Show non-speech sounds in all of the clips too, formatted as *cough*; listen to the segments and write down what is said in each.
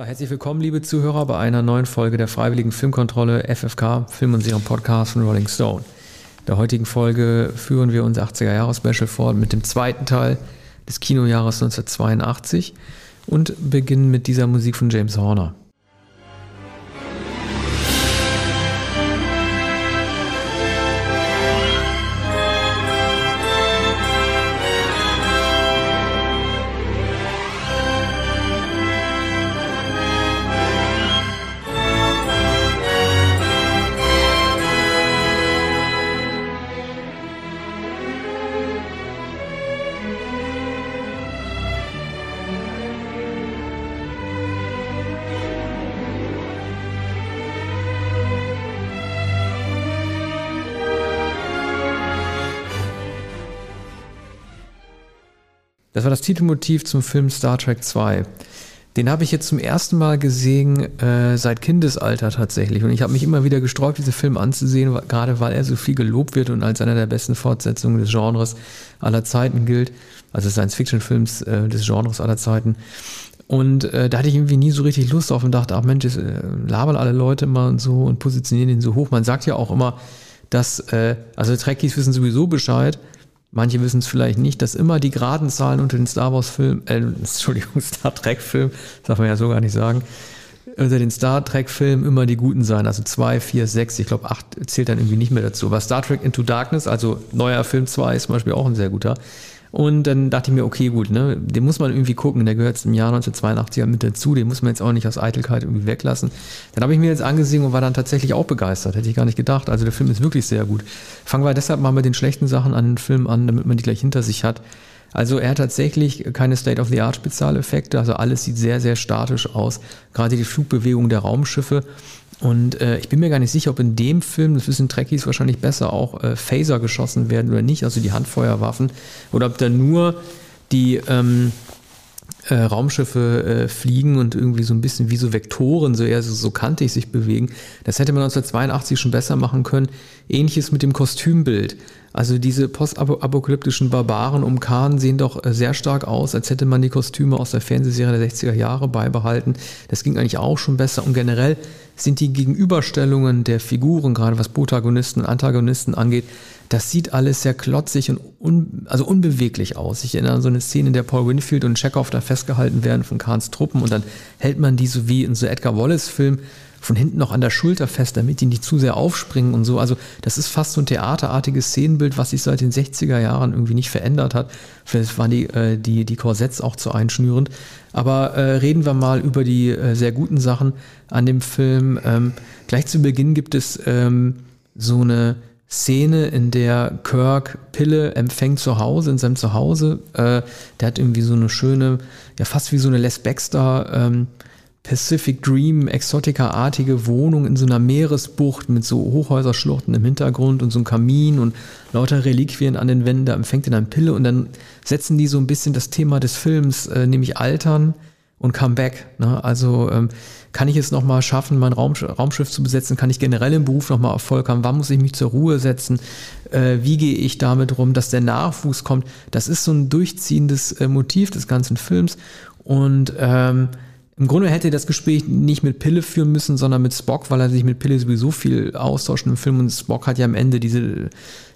Ja, herzlich willkommen, liebe Zuhörer, bei einer neuen Folge der Freiwilligen Filmkontrolle FFK, Film und Serien Podcast von Rolling Stone. In der heutigen Folge führen wir unser 80er Jahre Special fort mit dem zweiten Teil des Kinojahres 1982 und beginnen mit dieser Musik von James Horner. Das war das Titelmotiv zum Film Star Trek 2. Den habe ich jetzt zum ersten Mal gesehen äh, seit Kindesalter tatsächlich. Und ich habe mich immer wieder gesträubt, diesen Film anzusehen, gerade weil er so viel gelobt wird und als einer der besten Fortsetzungen des Genres aller Zeiten gilt. Also Science-Fiction-Films äh, des Genres aller Zeiten. Und äh, da hatte ich irgendwie nie so richtig Lust auf und dachte, ach Mensch, äh, labern alle Leute immer und so und positionieren ihn so hoch. Man sagt ja auch immer, dass, äh, also Trekkies wissen sowieso Bescheid, Manche wissen es vielleicht nicht, dass immer die geraden Zahlen unter den Star Wars Filmen, äh, Entschuldigung, *laughs* Star Trek Filmen, darf man ja so gar nicht sagen, unter den Star Trek Filmen immer die guten sein. Also zwei, vier, sechs, ich glaube acht zählt dann irgendwie nicht mehr dazu. Aber Star Trek Into Darkness, also neuer Film 2 ist zum Beispiel auch ein sehr guter. Und dann dachte ich mir, okay, gut, ne, den muss man irgendwie gucken, der gehört im Jahr 1982 mit dazu, den muss man jetzt auch nicht aus Eitelkeit irgendwie weglassen. Dann habe ich mir jetzt angesehen und war dann tatsächlich auch begeistert, hätte ich gar nicht gedacht. Also der Film ist wirklich sehr gut. Fangen wir deshalb mal mit den schlechten Sachen an den Film an, damit man die gleich hinter sich hat. Also er hat tatsächlich keine State-of-the-Art-Spezialeffekte, also alles sieht sehr, sehr statisch aus. Gerade die Flugbewegung der Raumschiffe und äh, ich bin mir gar nicht sicher, ob in dem Film, das wissen Trekkies wahrscheinlich besser, auch äh, Phaser geschossen werden oder nicht, also die Handfeuerwaffen, oder ob da nur die ähm, äh, Raumschiffe äh, fliegen und irgendwie so ein bisschen wie so Vektoren, so eher so, so kantig sich bewegen. Das hätte man 1982 schon besser machen können. Ähnliches mit dem Kostümbild. Also diese postapokalyptischen Barbaren um Khan sehen doch äh, sehr stark aus, als hätte man die Kostüme aus der Fernsehserie der 60er Jahre beibehalten. Das ging eigentlich auch schon besser. Und generell sind die Gegenüberstellungen der Figuren, gerade was Protagonisten und Antagonisten angeht, das sieht alles sehr klotzig und un, also unbeweglich aus. Ich erinnere an so eine Szene, in der Paul Winfield und Chekhov da festgehalten werden von Kahns Truppen und dann hält man die so wie in so Edgar Wallace-Film von hinten noch an der Schulter fest, damit die nicht zu sehr aufspringen und so. Also das ist fast so ein theaterartiges Szenenbild, was sich seit den 60er Jahren irgendwie nicht verändert hat. Vielleicht waren die, äh, die, die Korsetts auch zu einschnürend. Aber äh, reden wir mal über die äh, sehr guten Sachen an dem Film. Ähm, gleich zu Beginn gibt es ähm, so eine Szene, in der Kirk Pille empfängt zu Hause, in seinem Zuhause. Äh, der hat irgendwie so eine schöne, ja fast wie so eine Les Baxter ähm, Pacific Dream, Exotica-artige Wohnung in so einer Meeresbucht mit so Hochhäuserschluchten im Hintergrund und so einem Kamin und lauter Reliquien an den Wänden, da empfängt er dann Pille und dann setzen die so ein bisschen das Thema des Films, äh, nämlich Altern und Comeback. Ne? Also ähm, kann ich es nochmal schaffen, mein Raumsch Raumschiff zu besetzen? Kann ich generell im Beruf nochmal Erfolg haben? Wann muss ich mich zur Ruhe setzen? Äh, wie gehe ich damit rum, dass der Nachwuchs kommt? Das ist so ein durchziehendes äh, Motiv des ganzen Films und ähm, im Grunde hätte er das Gespräch nicht mit Pille führen müssen, sondern mit Spock, weil er sich mit Pille sowieso viel austauscht im Film und Spock hat ja am Ende diese,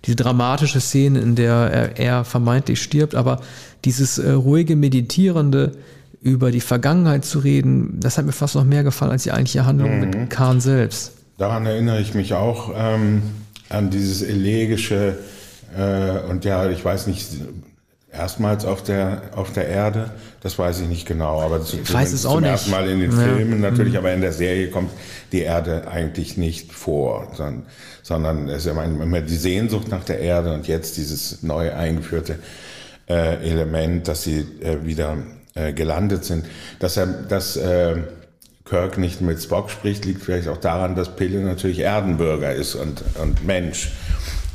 diese dramatische Szene, in der er, er vermeintlich stirbt, aber dieses äh, ruhige, meditierende, über die Vergangenheit zu reden, das hat mir fast noch mehr gefallen als die eigentliche Handlung mhm. mit Khan selbst. Daran erinnere ich mich auch ähm, an dieses elegische äh, und ja, ich weiß nicht, erstmals auf der, auf der Erde. Das weiß ich nicht genau, aber zu, ich weiß es auch zum ersten Mal in den ja. Filmen natürlich, mhm. aber in der Serie kommt die Erde eigentlich nicht vor, sondern, sondern es ist immer die Sehnsucht nach der Erde und jetzt dieses neu eingeführte äh, Element, dass sie äh, wieder äh, gelandet sind. Dass er, dass äh, Kirk nicht mit Spock spricht, liegt vielleicht auch daran, dass Pille natürlich Erdenbürger ist und, und Mensch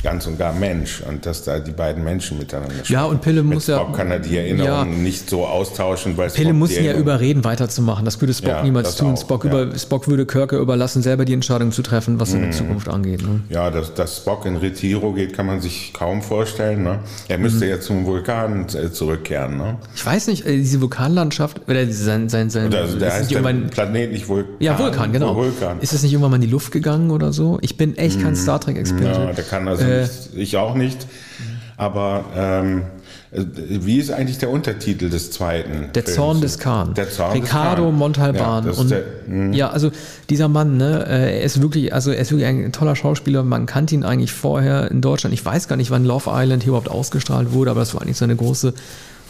ganz und gar Mensch und dass da die beiden Menschen miteinander sprechen. Ja, und Pille muss Spock ja. kann er die Erinnerungen ja, nicht so austauschen, weil Pille muss ihn ja überreden, weiterzumachen. Das würde Spock ja, niemals tun. Auch, Spock, ja. über, Spock würde Kirke überlassen, selber die Entscheidung zu treffen, was seine mhm. Zukunft angeht. Ne? Ja, dass, dass Spock in Retiro geht, kann man sich kaum vorstellen. Ne? Er müsste mhm. jetzt zum Vulkan äh, zurückkehren. Ne? Ich weiß nicht, äh, diese Vulkanlandschaft, oder sein, sein, sein also der heißt der Planet nicht Vulkan. Ja, Vulkan, genau. Vulkan. Ist es nicht irgendwann mal in die Luft gegangen oder so? Ich bin echt kein mhm. Star Trek-Experte. Ja, der kann also äh, nicht, ich auch nicht. Aber ähm, wie ist eigentlich der Untertitel des zweiten? Der Films? Zorn des Khan. Der Zorn Ricardo des Khan. Montalban. Ja, und, der, hm. ja, also dieser Mann, ne, äh, er ist wirklich, also er ist wirklich ein toller Schauspieler. Man kannte ihn eigentlich vorher in Deutschland. Ich weiß gar nicht, wann Love Island hier überhaupt ausgestrahlt wurde, aber das war eigentlich so eine große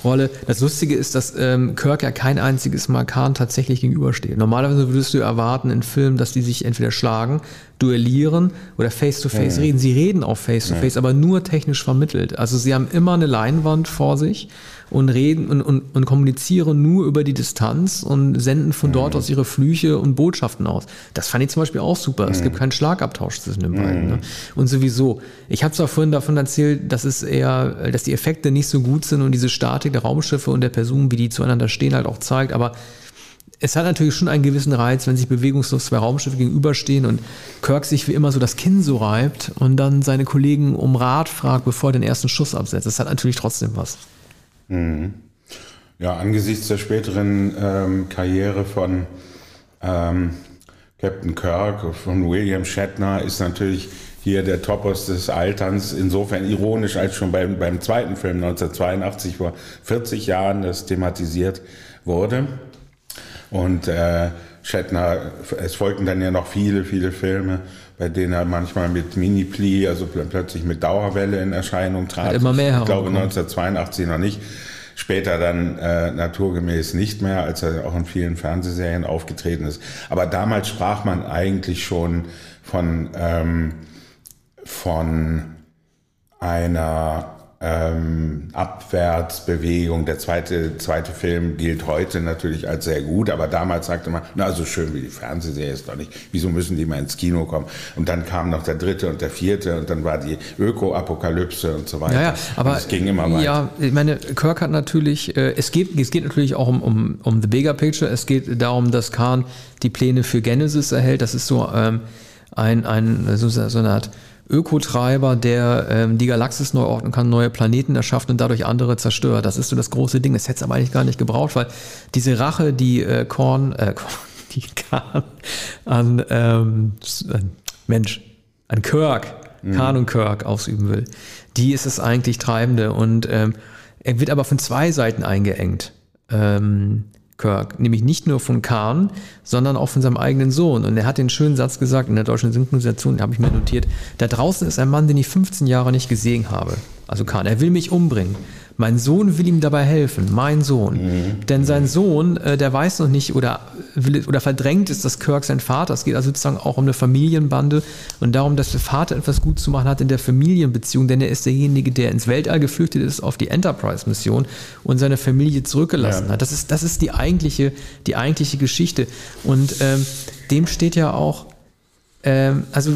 Rolle. Das Lustige ist, dass ähm, Kirk ja kein einziges Mal Khan tatsächlich gegenübersteht. Normalerweise würdest du erwarten in Filmen, dass die sich entweder schlagen, duellieren oder face-to-face -face reden. Sie reden auch face-to-face, -face, aber nur technisch vermittelt. Also sie haben immer eine Leinwand vor sich und reden und, und, und kommunizieren nur über die Distanz und senden von dort aus ihre Flüche und Botschaften aus. Das fand ich zum Beispiel auch super. Es gibt keinen Schlagabtausch zwischen den beiden. Ne? Und sowieso, ich habe zwar vorhin davon erzählt, dass es eher, dass die Effekte nicht so gut sind und diese Statik der Raumschiffe und der Personen, wie die zueinander stehen, halt auch zeigt, aber es hat natürlich schon einen gewissen Reiz, wenn sich bewegungslos zwei Raumschiffe gegenüberstehen und Kirk sich wie immer so das Kinn so reibt und dann seine Kollegen um Rat fragt, bevor er den ersten Schuss absetzt. Das hat natürlich trotzdem was. Mhm. Ja, angesichts der späteren ähm, Karriere von ähm, Captain Kirk, von William Shatner, ist natürlich hier der Topos des Alterns insofern ironisch, als schon beim, beim zweiten Film 1982 vor 40 Jahren das thematisiert wurde. Und äh, Shatner, es folgten dann ja noch viele, viele Filme, bei denen er manchmal mit Mini-Pli, also plötzlich mit Dauerwelle in Erscheinung trat. Hat immer mehr ich glaube 1982 noch nicht. Später dann äh, naturgemäß nicht mehr, als er auch in vielen Fernsehserien aufgetreten ist. Aber damals sprach man eigentlich schon von, ähm, von einer ähm, Abwärtsbewegung. Der zweite, zweite Film gilt heute natürlich als sehr gut, aber damals sagte man, na, so schön wie die Fernsehserie ist doch nicht. Wieso müssen die mal ins Kino kommen? Und dann kam noch der dritte und der vierte und dann war die Öko-Apokalypse und so weiter. Ja, ja aber es ging immer weiter. Ja, ich meine, Kirk hat natürlich, äh, es geht, es geht natürlich auch um, um, um the bigger picture. Es geht darum, dass Khan die Pläne für Genesis erhält. Das ist so ähm, ein, ein so, so eine Art Ökotreiber, der ähm, die Galaxis neu ordnen kann, neue Planeten erschaffen und dadurch andere zerstört. Das ist so das große Ding. Das hätte es aber eigentlich gar nicht gebraucht, weil diese Rache, die äh, Korn, äh, *laughs* die Kahn an ähm, Mensch, an Kirk, mhm. Kahn und Kirk ausüben will, die ist es eigentlich treibende und ähm, er wird aber von zwei Seiten eingeengt. Ähm, Kirk, nämlich nicht nur von Khan, sondern auch von seinem eigenen Sohn. Und er hat den schönen Satz gesagt in der deutschen Synchronisation, den habe ich mir notiert, da draußen ist ein Mann, den ich 15 Jahre nicht gesehen habe. Also Khan, er will mich umbringen. Mein Sohn will ihm dabei helfen, mein Sohn. Mhm. Denn sein Sohn, äh, der weiß noch nicht oder, will, oder verdrängt ist, dass Kirk sein Vater. Es geht also sozusagen auch um eine Familienbande und darum, dass der Vater etwas gut zu machen hat in der Familienbeziehung, denn er ist derjenige, der ins Weltall geflüchtet ist auf die Enterprise-Mission und seine Familie zurückgelassen ja. hat. Das ist, das ist die eigentliche, die eigentliche Geschichte. Und ähm, dem steht ja auch, ähm, also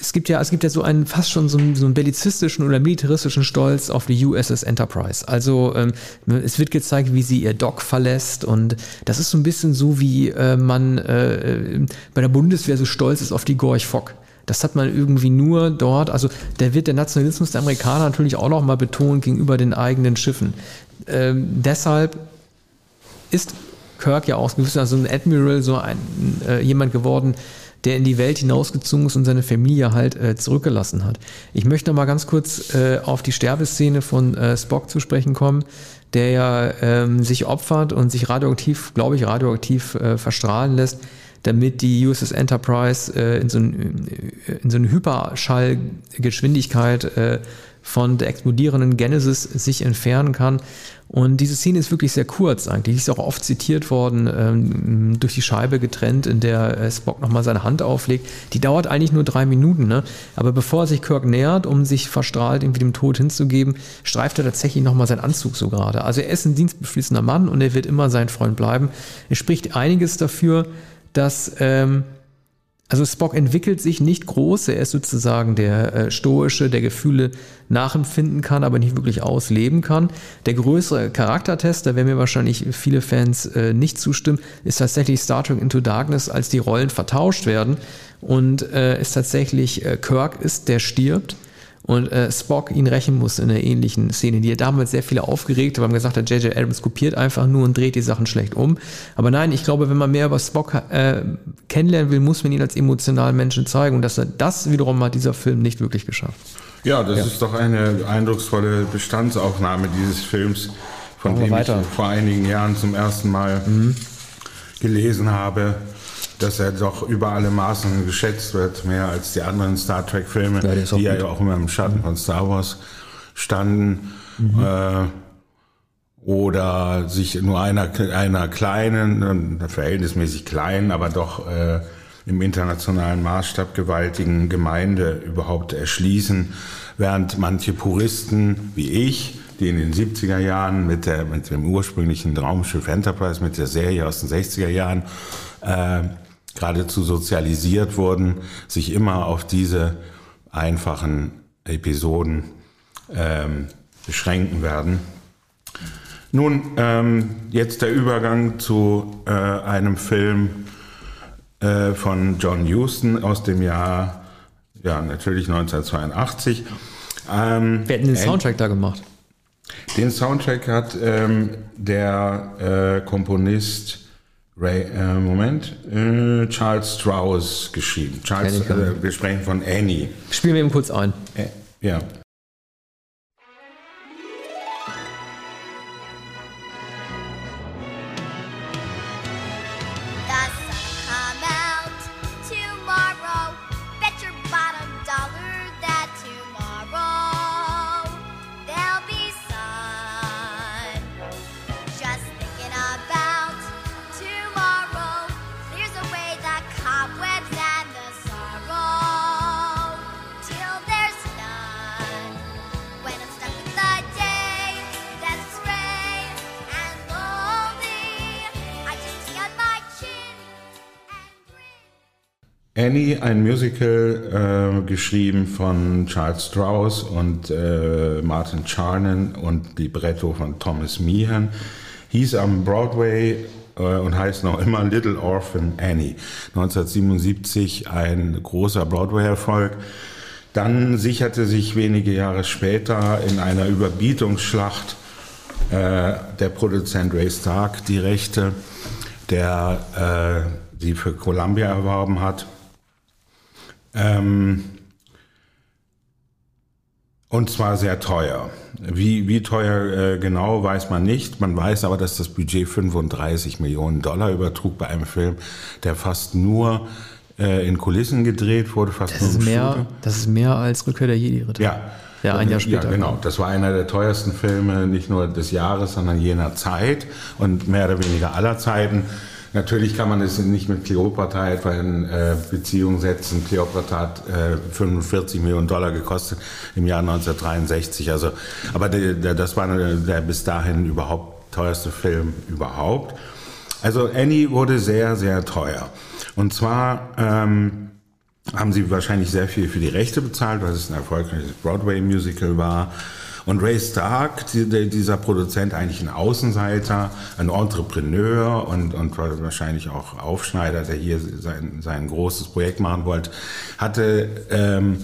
es gibt ja, es gibt ja so einen fast schon so einen, so einen bellizistischen oder militaristischen Stolz auf die USS Enterprise. Also ähm, es wird gezeigt, wie sie ihr Dock verlässt und das ist so ein bisschen so, wie äh, man äh, bei der Bundeswehr so stolz ist auf die Gorch Fock. Das hat man irgendwie nur dort, also da wird der Nationalismus der Amerikaner natürlich auch noch mal betont gegenüber den eigenen Schiffen. Ähm, deshalb ist Kirk ja auch so ein Admiral, so ein äh, jemand geworden, der in die Welt hinausgezogen ist und seine Familie halt äh, zurückgelassen hat. Ich möchte noch mal ganz kurz äh, auf die Sterbeszene von äh, Spock zu sprechen kommen, der ja ähm, sich opfert und sich radioaktiv, glaube ich, radioaktiv äh, verstrahlen lässt, damit die USS Enterprise äh, in, so ein, äh, so eine Hyperschallgeschwindigkeit von der explodierenden Genesis sich entfernen kann. Und diese Szene ist wirklich sehr kurz eigentlich. Die ist auch oft zitiert worden, ähm, durch die Scheibe getrennt, in der äh, Spock nochmal seine Hand auflegt. Die dauert eigentlich nur drei Minuten, ne? Aber bevor er sich Kirk nähert, um sich verstrahlt irgendwie dem Tod hinzugeben, streift er tatsächlich nochmal seinen Anzug so gerade. Also er ist ein dienstbeflissener Mann und er wird immer sein Freund bleiben. Es spricht einiges dafür, dass ähm, Also Spock entwickelt sich nicht groß, er ist sozusagen der äh, stoische, der Gefühle nachempfinden kann, aber nicht wirklich ausleben kann. Der größere Charaktertest, da werden mir wahrscheinlich viele Fans äh, nicht zustimmen, ist tatsächlich Star Trek Into Darkness, als die Rollen vertauscht werden. Und äh, ist tatsächlich äh, Kirk ist, der stirbt und äh, Spock ihn rächen muss in einer ähnlichen Szene, die er damals sehr viele aufgeregt haben, gesagt hat, J.J. Abrams kopiert einfach nur und dreht die Sachen schlecht um. Aber nein, ich glaube, wenn man mehr über Spock äh, kennenlernen will, muss man ihn als emotionalen Menschen zeigen und dass er das wiederum hat dieser Film nicht wirklich geschafft. Ja, das ja. ist doch eine eindrucksvolle Bestandsaufnahme dieses Films, von dem ich vor einigen Jahren zum ersten Mal mhm. gelesen habe dass er doch über alle Maßen geschätzt wird, mehr als die anderen Star Trek-Filme, ja, die ja auch immer im Schatten mhm. von Star Wars standen. Mhm. Äh, oder sich nur einer, einer kleinen, verhältnismäßig kleinen, aber doch äh, im internationalen Maßstab gewaltigen Gemeinde überhaupt erschließen, während manche Puristen wie ich, die in den 70er Jahren mit, der, mit dem ursprünglichen Raumschiff Enterprise, mit der Serie aus den 60er Jahren, äh, geradezu sozialisiert wurden, sich immer auf diese einfachen Episoden ähm, beschränken werden. Nun, ähm, jetzt der Übergang zu äh, einem Film äh, von John Huston aus dem Jahr, ja, natürlich 1982. Ähm, Wer hat den Soundtrack da gemacht? Den Soundtrack hat ähm, der äh, Komponist Ray, äh, Moment, äh, Charles Strauss geschrieben. Charles, äh, wir sprechen von Annie. Spielen wir eben kurz ein. Äh, ja. Annie, ein Musical äh, geschrieben von Charles Strauss und äh, Martin Charnan und Libretto von Thomas Meehan, hieß am Broadway äh, und heißt noch immer Little Orphan Annie. 1977 ein großer Broadway-Erfolg. Dann sicherte sich wenige Jahre später in einer Überbietungsschlacht äh, der Produzent Ray Stark die Rechte, der äh, sie für Columbia erworben hat ähm, und zwar sehr teuer. Wie, wie teuer äh, genau, weiß man nicht. Man weiß aber, dass das Budget 35 Millionen Dollar übertrug bei einem Film, der fast nur äh, in Kulissen gedreht wurde. Fast das, ist mehr, das ist mehr als Rückkehr der Jedi-Ritter. Ja. Ja, ein Jahr später. Ja, genau. Das war einer der teuersten Filme, nicht nur des Jahres, sondern jener Zeit und mehr oder weniger aller Zeiten. Natürlich kann man es nicht mit Kleopatra etwa in äh, Beziehung setzen. Kleopatra hat äh, 45 Millionen Dollar gekostet im Jahr 1963. Also, aber der, der, das war der, der bis dahin überhaupt teuerste Film überhaupt. Also Annie wurde sehr, sehr teuer. Und zwar ähm, haben sie wahrscheinlich sehr viel für die Rechte bezahlt, weil es ein erfolgreiches Broadway-Musical war. Und Ray Stark, dieser Produzent, eigentlich ein Außenseiter, ein Entrepreneur und, und wahrscheinlich auch Aufschneider, der hier sein, sein großes Projekt machen wollte, hatte ähm,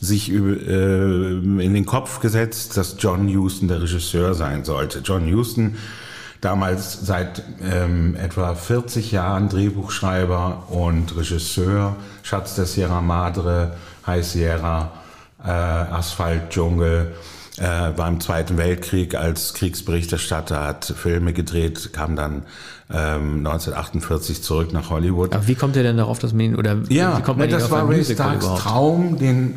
sich äh, in den Kopf gesetzt, dass John Huston der Regisseur sein sollte. John Huston, damals seit ähm, etwa 40 Jahren Drehbuchschreiber und Regisseur, Schatz der Sierra Madre, High Sierra, äh, Asphalt, Dschungel, äh, war im Zweiten Weltkrieg als Kriegsberichterstatter, hat Filme gedreht, kam dann ähm, 1948 zurück nach Hollywood. Aber wie kommt er denn darauf, dass man ihn, oder ja, wie kommt man ne, das war Ray Starks Traum, den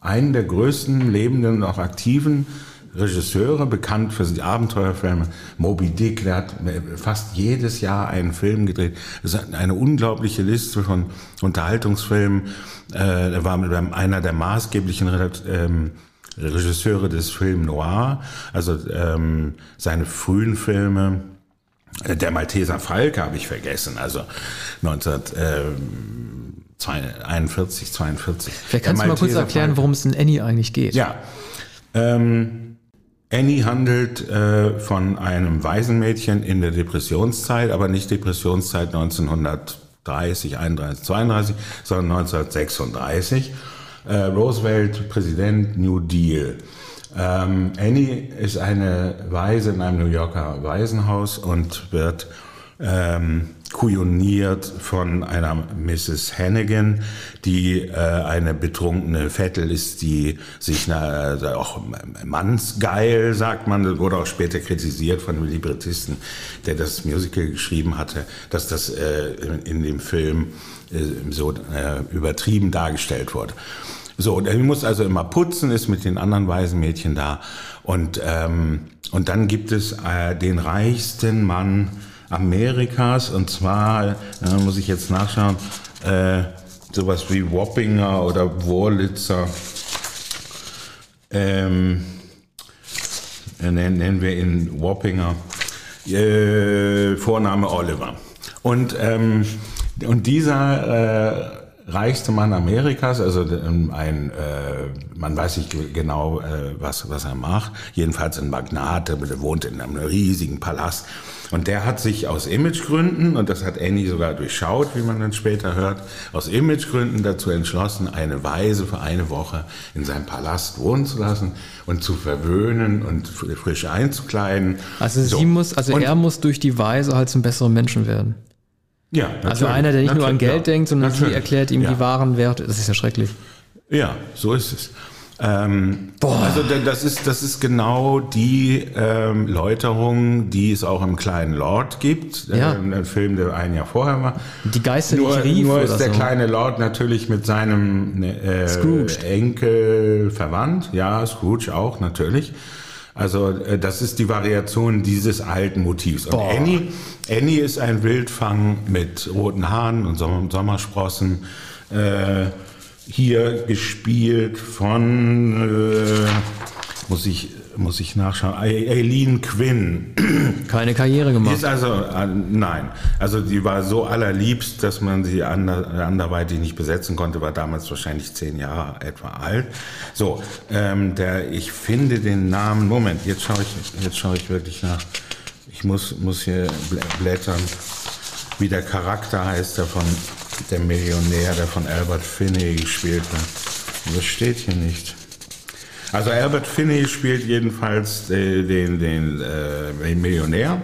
einen der größten lebenden und auch aktiven Regisseure, bekannt für die Abenteuerfilme. Moby Dick, der hat fast jedes Jahr einen Film gedreht. Das ist eine unglaubliche Liste von Unterhaltungsfilmen. Äh, er war einer der maßgeblichen ähm, Regisseure des Film Noir, also ähm, seine frühen Filme. äh, Der Malteser Falke habe ich vergessen, also 19, äh, 41, 42. Vielleicht kannst du mal kurz erklären, worum es in Annie eigentlich geht. Ja. Ähm, Annie handelt äh, von einem Waisenmädchen in der Depressionszeit, aber nicht Depressionszeit 1930, 31, 32, sondern 1936. Äh, Roosevelt, Präsident, New Deal. Ähm, Annie ist eine Waise in einem New Yorker Waisenhaus und wird ähm, kujoniert von einer Mrs. Hannigan, die äh, eine betrunkene Vettel ist, die sich na, also auch mannsgeil, sagt man, wurde auch später kritisiert von dem Librettisten, der das Musical geschrieben hatte, dass das äh, in, dem Film äh, so äh, übertrieben dargestellt wurde. So, er muss also immer putzen, ist mit den anderen weisen Mädchen da. Und, ähm, und dann gibt es äh, den reichsten Mann Amerikas. Und zwar, äh, muss ich jetzt nachschauen, äh, sowas wie Wappinger oder Wurlitzer. Ähm, nennen, nennen wir ihn Wappinger. Äh, Vorname Oliver. Und, ähm, und dieser äh, reichste Mann Amerikas, also ähm, ein, äh, man weiß nicht genau, äh, was, was er macht, jedenfalls ein Magnat, der wohnt in einem riesigen Palast. Und der hat sich aus Imagegründen, und das hat Annie sogar durchschaut, wie man dann später hört, aus Imagegründen dazu entschlossen, eine Weise für eine Woche in seinem Palast wohnen zu lassen und zu verwöhnen und frisch einzukleiden. Also sie muss, also und er muss durch die Weise halt zum besseren Menschen werden. Ja, natürlich. Also einer, der nicht nur an Geld ja, denkt, sondern sie erklärt ihm ja. die wahren Werte. Das ist ja schrecklich. Ja, so ist es. Ähm, Boah. Also das ist, das ist genau die ähm, Läuterung, die es auch im kleinen Lord gibt. Ja. Ähm, ein Film, der ein Jahr vorher war. Die Geister, nur, die rief Nur ist der so. kleine Lord natürlich mit seinem ne, äh, Enkel verwandt. Ja, Scrooge auch natürlich. Also äh, das ist die Variation dieses alten Motivs. Und Annie, Annie ist ein Wildfang mit roten Haaren und Sommersprossen. Äh, hier gespielt von, äh, muss ich muss ich nachschauen. Aileen Quinn. Keine Karriere gemacht. Ist also, äh, nein. Also die war so allerliebst, dass man sie ander, anderweitig nicht besetzen konnte, war damals wahrscheinlich zehn Jahre etwa alt. So, ähm, der, ich finde den Namen, Moment, jetzt schaue ich, jetzt schaue ich wirklich nach. Ich muss, muss hier blättern, wie der Charakter heißt, der von, der Millionär, der von Albert Finney gespielt wird. Das steht hier nicht. Also Albert Finney spielt jedenfalls den, den, den äh, Millionär.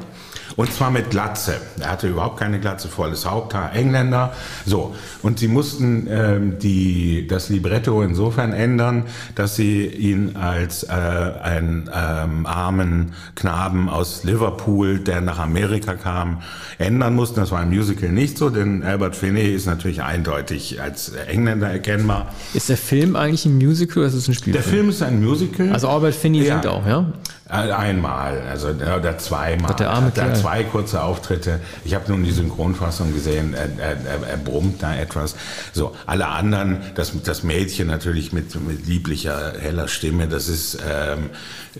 Und zwar mit Glatze. Er hatte überhaupt keine Glatze, volles Haupthaar, Engländer. So. Und sie mussten ähm, die, das Libretto insofern ändern, dass sie ihn als äh, einen ähm, armen Knaben aus Liverpool, der nach Amerika kam, ändern mussten. Das war im Musical nicht so, denn Albert Finney ist natürlich eindeutig als Engländer erkennbar. Ist der Film eigentlich ein Musical oder ist es ein Spielfilm? Der Film ist ein Musical. Also Albert Finney ja. singt auch, ja? Äh, einmal, also oder zweimal. Der arme er hat zwei kurze Auftritte. Ich habe nun die Synchronfassung gesehen. Er, er, er, brummt da etwas. So alle anderen, das das Mädchen natürlich mit, mit lieblicher heller Stimme. Das ist ähm,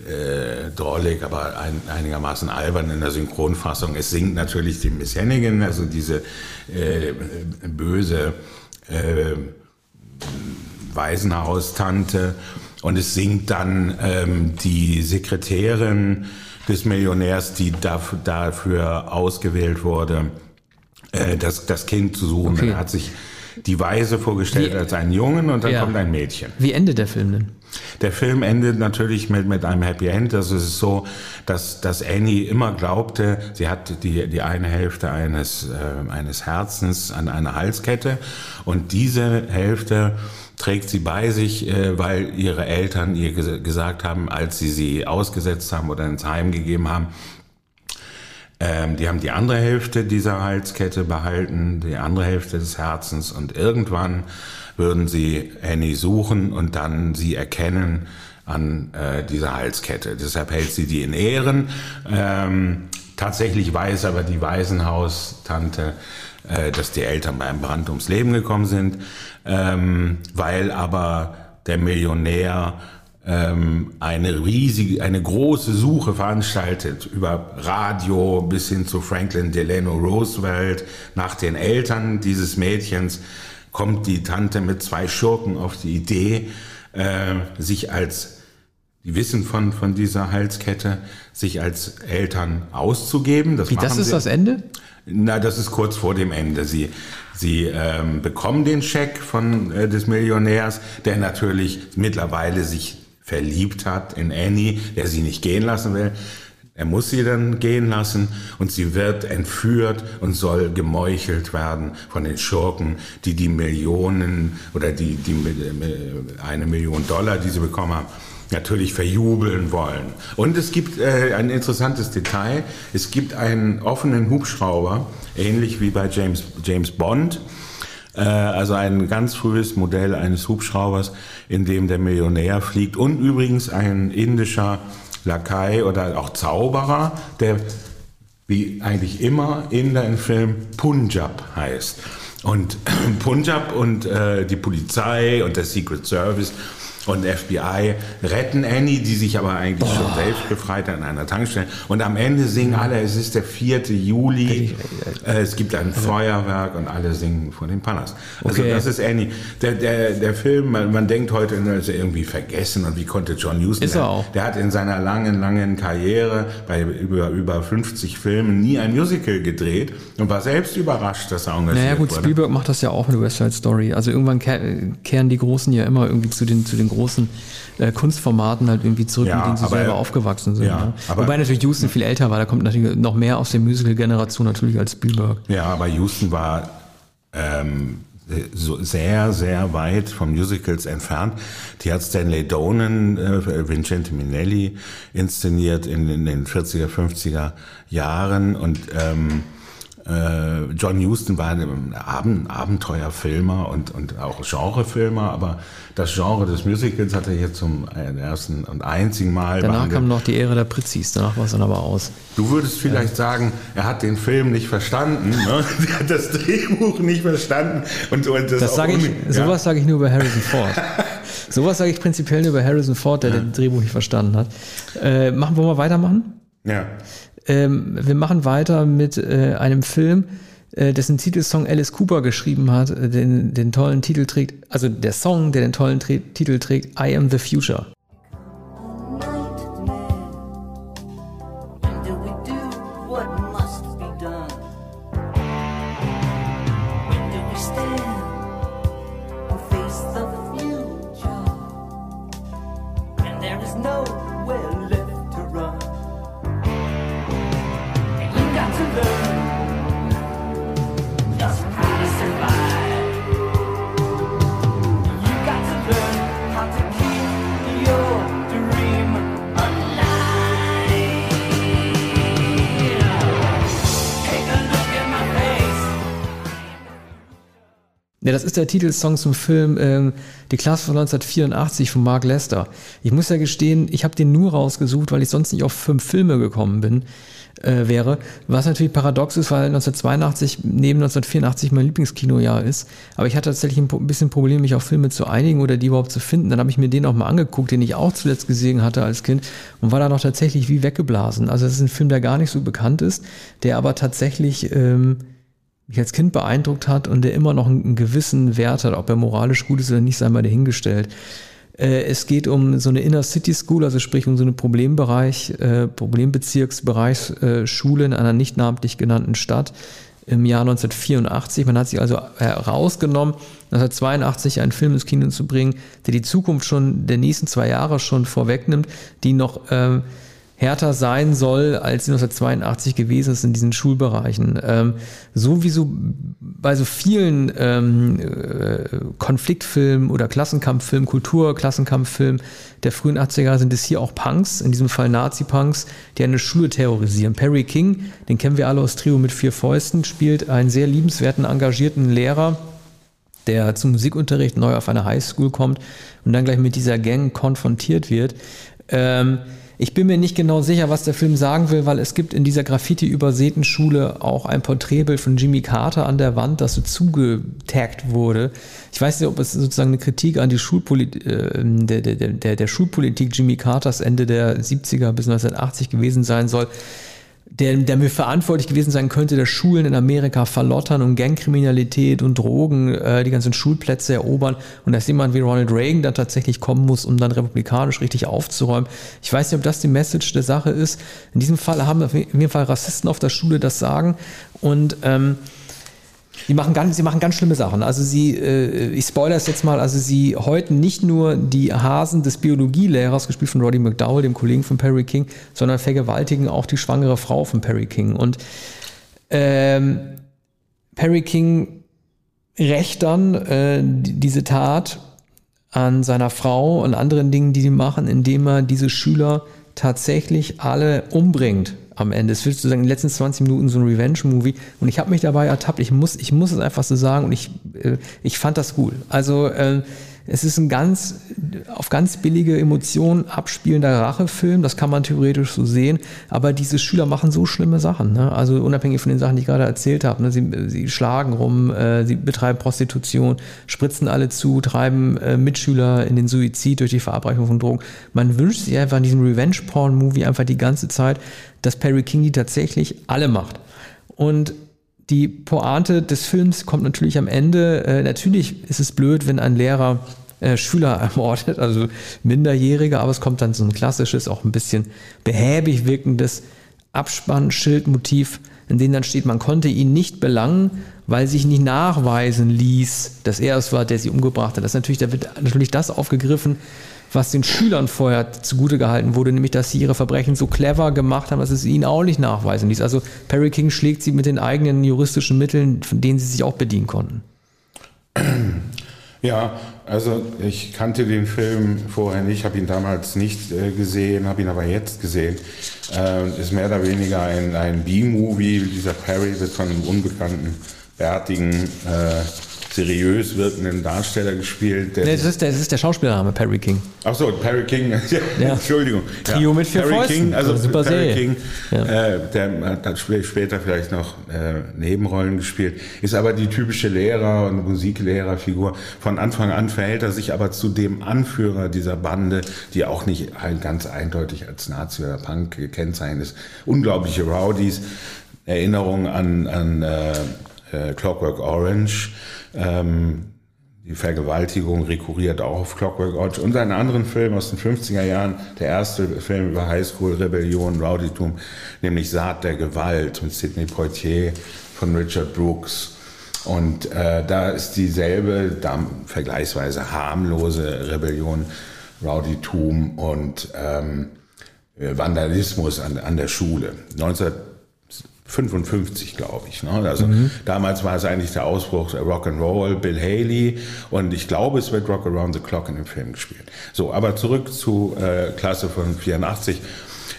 äh, drollig, aber ein, einigermaßen albern in der Synchronfassung. Es singt natürlich die Miss Hennigan, also diese äh, böse äh, Waisenhaustante. Und es singt dann ähm, die Sekretärin des Millionärs, die dafür, dafür ausgewählt wurde, äh, das, das Kind zu suchen. Okay. Er hat sich die Weise vorgestellt Wie, als einen Jungen und dann ja. kommt ein Mädchen. Wie endet der Film denn? Der Film endet natürlich mit, mit einem Happy End. Also es ist so, dass, dass Annie immer glaubte, sie hat die, die eine Hälfte eines, äh, eines Herzens an einer Halskette und diese Hälfte trägt sie bei sich, äh, weil ihre Eltern ihr gesagt haben, als sie sie ausgesetzt haben oder ins Heim gegeben haben, ähm, die haben die andere Hälfte dieser Halskette behalten, die andere Hälfte des Herzens und irgendwann würden sie Annie suchen und dann sie erkennen an äh, dieser Halskette. Deshalb hält sie die in Ehren. Ähm, tatsächlich weiß aber die Waisenhaustante, äh, dass die Eltern beim Brand ums Leben gekommen sind, ähm, weil aber der Millionär ähm, eine riesige, eine große Suche veranstaltet über Radio bis hin zu Franklin Delano Roosevelt nach den Eltern dieses Mädchens kommt die Tante mit zwei Schurken auf die Idee, äh, sich als die wissen von, von dieser Halskette, sich als Eltern auszugeben. Das Wie, das ist sie. das Ende? Na, das ist kurz vor dem Ende. Sie, sie ähm, bekommen den Scheck von äh, des Millionärs, der natürlich mittlerweile sich verliebt hat in Annie, der sie nicht gehen lassen will. Er muss sie dann gehen lassen und sie wird entführt und soll gemeuchelt werden von den Schurken, die die Millionen oder die, die äh, eine Million Dollar, die sie bekommen haben, natürlich verjubeln wollen. Und es gibt äh, ein interessantes Detail. Es gibt einen offenen Hubschrauber, ähnlich wie bei James, James Bond. Äh, also ein ganz frühes Modell eines Hubschraubers, in dem der Millionär fliegt. Und übrigens ein indischer Lakai oder auch Zauberer, der wie eigentlich immer in deinem Film Punjab heißt. Und *clears throat* Punjab und äh, die Polizei und der Secret Service und FBI retten Annie, die sich aber eigentlich Boah. schon selbst befreit hat an einer Tankstelle. Und am Ende singen alle, es ist der 4. Juli, äh, es gibt ein. Feuerwerk und alle singen vor dem Palast. Also okay. das ist Annie. Der, der, der Film, man, man denkt heute, er ist irgendwie vergessen und wie konnte John Huston... Ist er auch. Der hat in seiner langen, langen Karriere bei über, über 50 Filmen nie ein Musical gedreht und war selbst überrascht, dass er engagiert Naja gut, wurde. Spielberg macht das ja auch mit West Side Story. Also irgendwann kehren die Großen ja immer irgendwie zu den, zu den großen äh, Kunstformaten halt irgendwie zurück, ja, mit denen sie selber aufgewachsen sind. Ja, ja. Wobei natürlich Houston viel älter war, da kommt natürlich noch mehr aus der Musical-Generation natürlich als Spielberg. Ja, aber Houston war ähm, so sehr, sehr weit vom Musicals entfernt. Die hat Stanley Donen, äh, Vincente Minelli inszeniert in, in, den 40er, 50er Jahren und ähm, äh, John Huston war ein Abend, Abenteuerfilmer und, und auch Genrefilmer, aber das Genre des Musicals hat er hier zum ersten und einzigen Mal. Danach behandelt. kam noch die Ehre der Pritzis, danach war es dann aber aus. Du würdest vielleicht ja. sagen, er hat den Film nicht verstanden, ne? *laughs* er hat das Drehbuch nicht verstanden. Und, und das, das sage ich, ja? sowas sage ich nur über Harrison Ford. *laughs* sowas sage ich prinzipiell nur über Harrison Ford, der ja. das Drehbuch nicht verstanden hat. Äh, machen, wollen wir weitermachen? Ja. Ähm, wir machen weiter mit äh, einem Film, äh, dessen Titelsong Alice Cooper geschrieben hat, äh, den, den tollen Titel trägt, also der Song, der den tollen Titel trägt, I Am the Future. Der Titelsong zum Film ähm, Die Klasse von 1984 von Mark Lester. Ich muss ja gestehen, ich habe den nur rausgesucht, weil ich sonst nicht auf fünf Filme gekommen bin, äh, wäre. Was natürlich paradox ist, weil 1982 neben 1984 mein Lieblingskinojahr ist. Aber ich hatte tatsächlich ein bisschen Probleme, mich auf Filme zu einigen oder die überhaupt zu finden. Dann habe ich mir den auch mal angeguckt, den ich auch zuletzt gesehen hatte als Kind und war da noch tatsächlich wie weggeblasen. Also es ist ein Film, der gar nicht so bekannt ist, der aber tatsächlich... Ähm, mich als Kind beeindruckt hat und der immer noch einen gewissen Wert hat, ob er moralisch gut ist oder nicht, sei mal dahingestellt. Äh, es geht um so eine Inner City School, also sprich um so eine Problembereich, äh, Problembezirksbereichsschule in einer nicht namentlich genannten Stadt im Jahr 1984. Man hat sich also herausgenommen, 1982 einen Film ins Kino zu bringen, der die Zukunft schon der nächsten zwei Jahre schon vorwegnimmt, die noch ähm, härter sein soll, als sie 1982 gewesen ist in diesen Schulbereichen. Ähm, so wie bei so vielen ähm, äh, Konfliktfilmen oder Klassenkampffilmen, Kulturklassenkampffilmen der frühen 80er sind es hier auch Punks, in diesem Fall Nazi-Punks, die eine Schule terrorisieren. Perry King, den kennen wir alle aus Trio mit vier Fäusten, spielt einen sehr liebenswerten, engagierten Lehrer, der zum Musikunterricht neu auf eine Highschool kommt und dann gleich mit dieser Gang konfrontiert wird. Ähm, ich bin mir nicht genau sicher, was der Film sagen will, weil es gibt in dieser Graffiti-übersäten Schule auch ein Porträtbild von Jimmy Carter an der Wand, das so zugetaggt wurde. Ich weiß nicht, ob es sozusagen eine Kritik an die Schulpolit äh, der, der, der, der Schulpolitik Jimmy Carters Ende der 70er bis 1980 gewesen sein soll. Der, der mir verantwortlich gewesen sein könnte, dass Schulen in Amerika verlottern und Gangkriminalität und Drogen äh, die ganzen Schulplätze erobern und dass jemand wie Ronald Reagan dann tatsächlich kommen muss, um dann republikanisch richtig aufzuräumen. Ich weiß nicht, ob das die Message der Sache ist. In diesem Fall haben auf jeden Fall Rassisten auf der Schule das Sagen und ähm, die machen ganz, sie machen ganz schlimme Sachen. Also sie, äh, ich spoilere es jetzt mal, also sie häuten nicht nur die Hasen des Biologielehrers, gespielt von Roddy McDowell, dem Kollegen von Perry King, sondern vergewaltigen auch die schwangere Frau von Perry King. Und ähm, Perry King rächt dann äh, diese Tat an seiner Frau und anderen Dingen, die die machen, indem er diese Schüler tatsächlich alle umbringt am Ende. Es wird sozusagen in den letzten 20 Minuten so ein Revenge-Movie und ich habe mich dabei ertappt. Ich muss, ich muss es einfach so sagen und ich, äh, ich fand das cool. Also äh, es ist ein ganz, auf ganz billige Emotionen abspielender Rachefilm, das kann man theoretisch so sehen, aber diese Schüler machen so schlimme Sachen, ne? also unabhängig von den Sachen, die ich gerade erzählt habe. Ne? Sie, sie schlagen rum, äh, sie betreiben Prostitution, spritzen alle zu, treiben äh, Mitschüler in den Suizid durch die Verabreichung von Drogen. Man wünscht sich einfach in diesem Revenge-Porn-Movie einfach die ganze Zeit, dass Perry King die tatsächlich alle macht. Und die Pointe des Films kommt natürlich am Ende. Äh, natürlich ist es blöd, wenn ein Lehrer äh, Schüler *laughs* ermordet, also Minderjährige, aber es kommt dann so ein klassisches, auch ein bisschen behäbig wirkendes Abspannschildmotiv, in dem dann steht, man konnte ihn nicht belangen, weil sich nicht nachweisen ließ, dass er es war, der sie umgebracht hat. Das natürlich, da wird natürlich das aufgegriffen, was den Schülern vorher zugute gehalten wurde, nämlich dass sie ihre Verbrechen so clever gemacht haben, dass es ihnen auch nicht nachweisen ließ. Also Perry King schlägt sie mit den eigenen juristischen Mitteln, von denen sie sich auch bedienen konnten. Ja, also ich kannte den Film vorher nicht, habe ihn damals nicht äh, gesehen, habe ihn aber jetzt gesehen. Äh, ist mehr oder weniger ein, ein B-Movie. Dieser Perry wird von einem unbekannten, bärtigen äh, seriös wirkenden Darsteller gespielt. Nee, das, ist der, das ist der Schauspielername Perry King. Ach so, Perry King. *laughs* ja. Entschuldigung. Trio ja. mit vier Perry Fäusten. King, also super Perry Serie. King, ja. äh, der hat später vielleicht noch äh, Nebenrollen gespielt, ist aber die typische Lehrer- und Musiklehrerfigur. Von Anfang an verhält er sich aber zu dem Anführer dieser Bande, die auch nicht ganz eindeutig als Nazi oder Punk gekennzeichnet ist. Unglaubliche Rowdies. Erinnerung an, an äh, äh, Clockwork Orange. Ähm, die Vergewaltigung rekurriert auch auf Clockwork Orange und einen anderen Film aus den 50er Jahren, der erste Film über Highschool Rebellion, Rowdytum, nämlich Saat der Gewalt mit Sidney Poitier von Richard Brooks. Und äh, da ist dieselbe, da, vergleichsweise harmlose Rebellion, Rowdytum und ähm, Vandalismus an, an der Schule. 19 55, glaube ich. Ne? Also mhm. damals war es eigentlich der Ausbruch Rock'n'Roll, Bill Haley und ich glaube, es wird Rock Around the Clock in dem Film gespielt. So, aber zurück zu äh, Klasse von 84.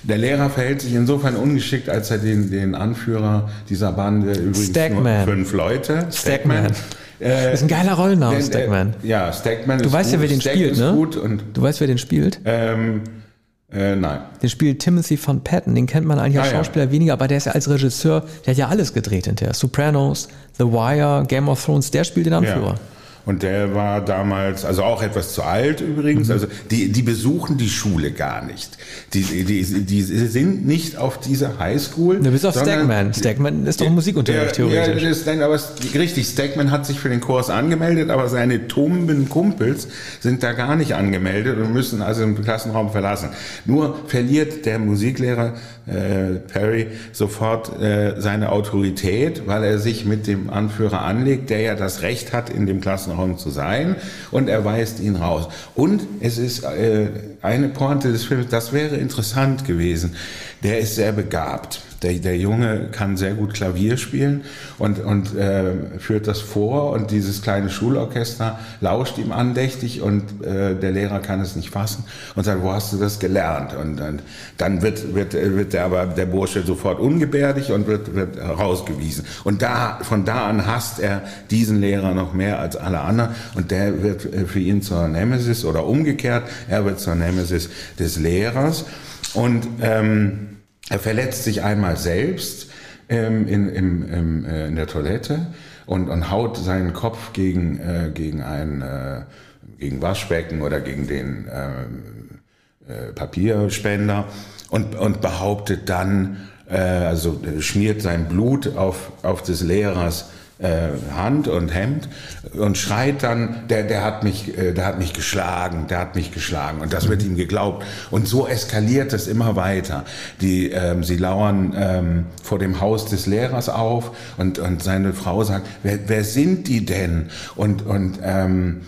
Der Lehrer verhält sich insofern ungeschickt, als er den, den Anführer dieser Bande übrigens Stackman. nur fünf Leute. Stackman. Äh, das ist ein geiler Rollenname, denn, Stackman. Äh, ja, Stackman du ist weißt gut, ja, wer den Stack spielt, ne? Gut und, du weißt, wer den spielt? Ähm, äh, nein. Den spielt Timothy von Patton, den kennt man eigentlich als Ah, ja. Schauspieler weniger, aber der ist ja als Regisseur, der hat ja alles gedreht hinterher. Sopranos, The Wire, Game of Thrones, der spielt den Anführer. Ja. Und der war damals, also auch etwas zu alt übrigens. Mhm. Also die, die besuchen die Schule gar nicht. Die, die, die sind nicht auf dieser Highschool. Du bist auf Stackman. Stackman ist doch Musikunterricht, ja, Ja, theoretisch. das ist, nein, aber richtig, Stackman hat sich für den Kurs angemeldet, aber seine tumben Kumpels sind da gar nicht angemeldet und müssen also den Klassenraum verlassen. Nur verliert der Musiklehrer äh, Perry sofort äh, seine Autorität, weil er sich mit dem Anführer anlegt, der ja das Recht hat, in dem Klassenraum zu sein, und er weist ihn raus. Und es ist äh, eine Pointe des Films, das wäre interessant gewesen. Der ist sehr begabt. Der, der Junge kann sehr gut Klavier spielen und, und äh, führt das vor und dieses kleine Schulorchester lauscht ihm andächtig und äh, der Lehrer kann es nicht fassen und sagt, wo hast du das gelernt? Und, dann dann wird, wird, wird der, aber der Bursche sofort ungebärdig und wird, wird rausgewiesen. Und da, von da an hasst er diesen Lehrer noch mehr als alle anderen und der wird äh, für ihn zur Nemesis oder umgekehrt, er wird zur Nemesis des Lehrers und ähm, er verletzt sich einmal selbst ähm, in, im, im, äh, in der Toilette und, und haut seinen Kopf gegen, äh, gegen ein äh, gegen Waschbecken oder gegen den äh, äh, Papierspender und, und behauptet dann, äh, also schmiert sein Blut auf, auf des Lehrers äh, Hand und Hemd und schreit dann, der, der hat mich, äh, der hat mich geschlagen, der hat mich geschlagen und das wird ihm geglaubt und so eskaliert es immer weiter. Die, ähm, sie lauern ähm, vor dem Haus des Lehrers auf und und seine Frau sagt, wer, wer sind die denn? Und und ähm,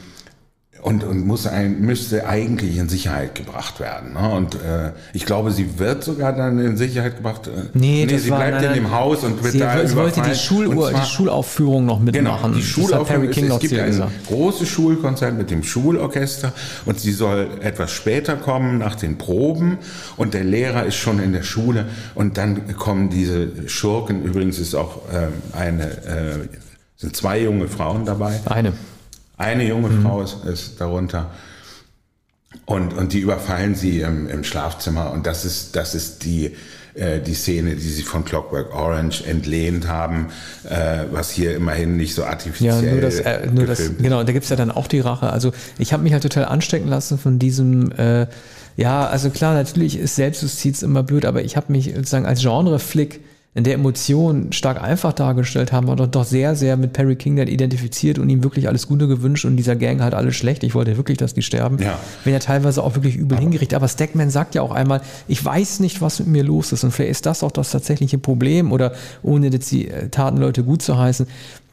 und, und muss ein, müsste eigentlich in Sicherheit gebracht werden. Ne? Und äh, ich glaube, sie wird sogar dann in Sicherheit gebracht. Äh, Nee, nee sie bleibt nein, in dem Haus und wird Sie, da sie wollte die, überfallen. Schul Und zwar- die Schulaufführung noch mitmachen. Genau, die Schulaufführung. Perry Es, gibt ein großes Schulkonzert mit dem Schulorchester und sie soll etwas später kommen nach den Proben und der Lehrer ist schon in der Schule und dann kommen diese Schurken. Übrigens ist auch ähm, eine, äh, sind zwei junge Frauen dabei. Eine. Eine junge Mhm. Frau ist, ist darunter. Und, und die überfallen sie im, im Schlafzimmer. Und das ist, das ist die, äh, die Szene, die sie von Clockwork Orange entlehnt haben, äh, was hier immerhin nicht so Ja, artifiziell nur das, äh, nur das ist. genau, da gibt's ja dann auch die Rache. Also ich habe mich halt total anstecken lassen von diesem, äh, ja, also klar, natürlich ist Selbstjustiz immer blöd, aber ich habe mich sozusagen als Genre-Flick in der Emotion stark einfach dargestellt haben und doch sehr, sehr mit Perry King dann identifiziert und ihm wirklich alles Gute gewünscht und dieser Gang halt alles schlecht. Ich wollte wirklich, dass die sterben. Ja. Wenn er teilweise auch wirklich übel hingerichtet. Aber Stackman sagt ja auch einmal, ich weiß nicht, was mit mir los ist. Und vielleicht ist das auch das tatsächliche Problem oder ohne jetzt die äh, Tatenleute gut zu heißen,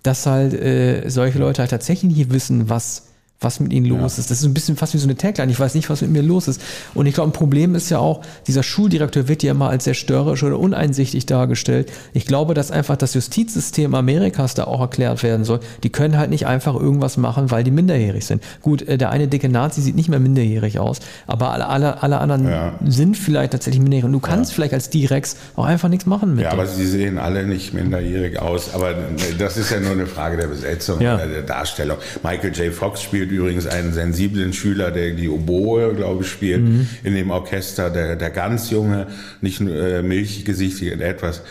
dass halt äh, solche Leute halt tatsächlich nicht wissen, was was mit ihnen los ist. Das ist ein bisschen fast wie so eine Tagline. Ich weiß nicht, was mit mir los ist. Und ich glaube, ein Problem ist ja auch, dieser Schuldirektor wird ja immer als sehr störrisch oder uneinsichtig dargestellt. Ich glaube, dass einfach das Justizsystem Amerikas da auch erklärt werden soll. Die können halt nicht einfach irgendwas machen, weil die minderjährig sind. Gut, äh, der eine dicke Nazi sieht nicht mehr minderjährig aus, aber alle, alle, alle anderen Ja. sind vielleicht tatsächlich minderjährig. Und du kannst vielleicht als Direx auch einfach nichts machen mit Ja, dem. aber sie sehen alle nicht minderjährig aus. Aber das ist ja nur eine Frage der Besetzung Ja. oder der Darstellung. Michael J. Fox spielt übrigens einen sensiblen Schüler, der die Oboe, glaube ich, spielt Mhm. in dem Orchester. Der, der ganz junge, nicht nur äh, milchgesichtige, etwas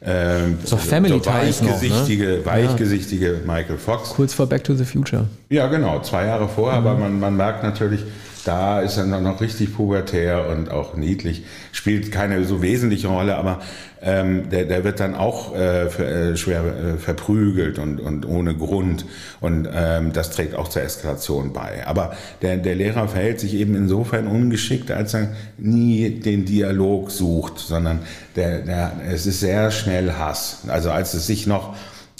ähm, So Family Ties noch, ne? weichgesichtige, weichgesichtige Michael Fox. Kurz vor Back to the Future. Ja, genau, zwei Jahre vorher, Mhm. aber man, man merkt natürlich, da ist er noch- noch richtig pubertär und auch niedlich, spielt keine so wesentliche Rolle, aber ähm, der, der wird dann auch äh, ver, äh, schwer äh, verprügelt und, und ohne Grund und ähm, das trägt auch zur Eskalation bei. Aber der, der Lehrer verhält sich eben insofern ungeschickt, als er nie den Dialog sucht, sondern der, der, es ist sehr schnell Hass. Also als es sich noch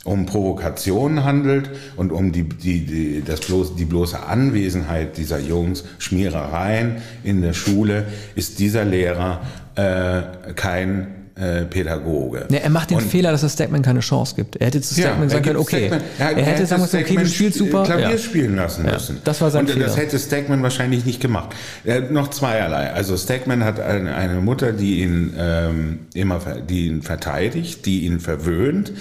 um Provokationen handelt und um die, die, die, das bloß, die bloße Anwesenheit dieser Jungs, Schmierereien in der Schule, ist dieser Lehrer äh, kein äh, Pädagoge. Ne, er macht den Und- Fehler, dass er Stackman keine Chance gibt. Er hätte zu Stackman er sagen können, okay. Stackman- er, hätte sagen müssen, okay, du spielst sp- super. Klavier Ja. spielen lassen Ja, müssen. das war sein Und das Fehler. hätte Stackman wahrscheinlich nicht gemacht. Er hat noch zweierlei. Also Stackman hat eine, eine Mutter, die ihn ähm, immer, die ihn verteidigt, die ihn verwöhnt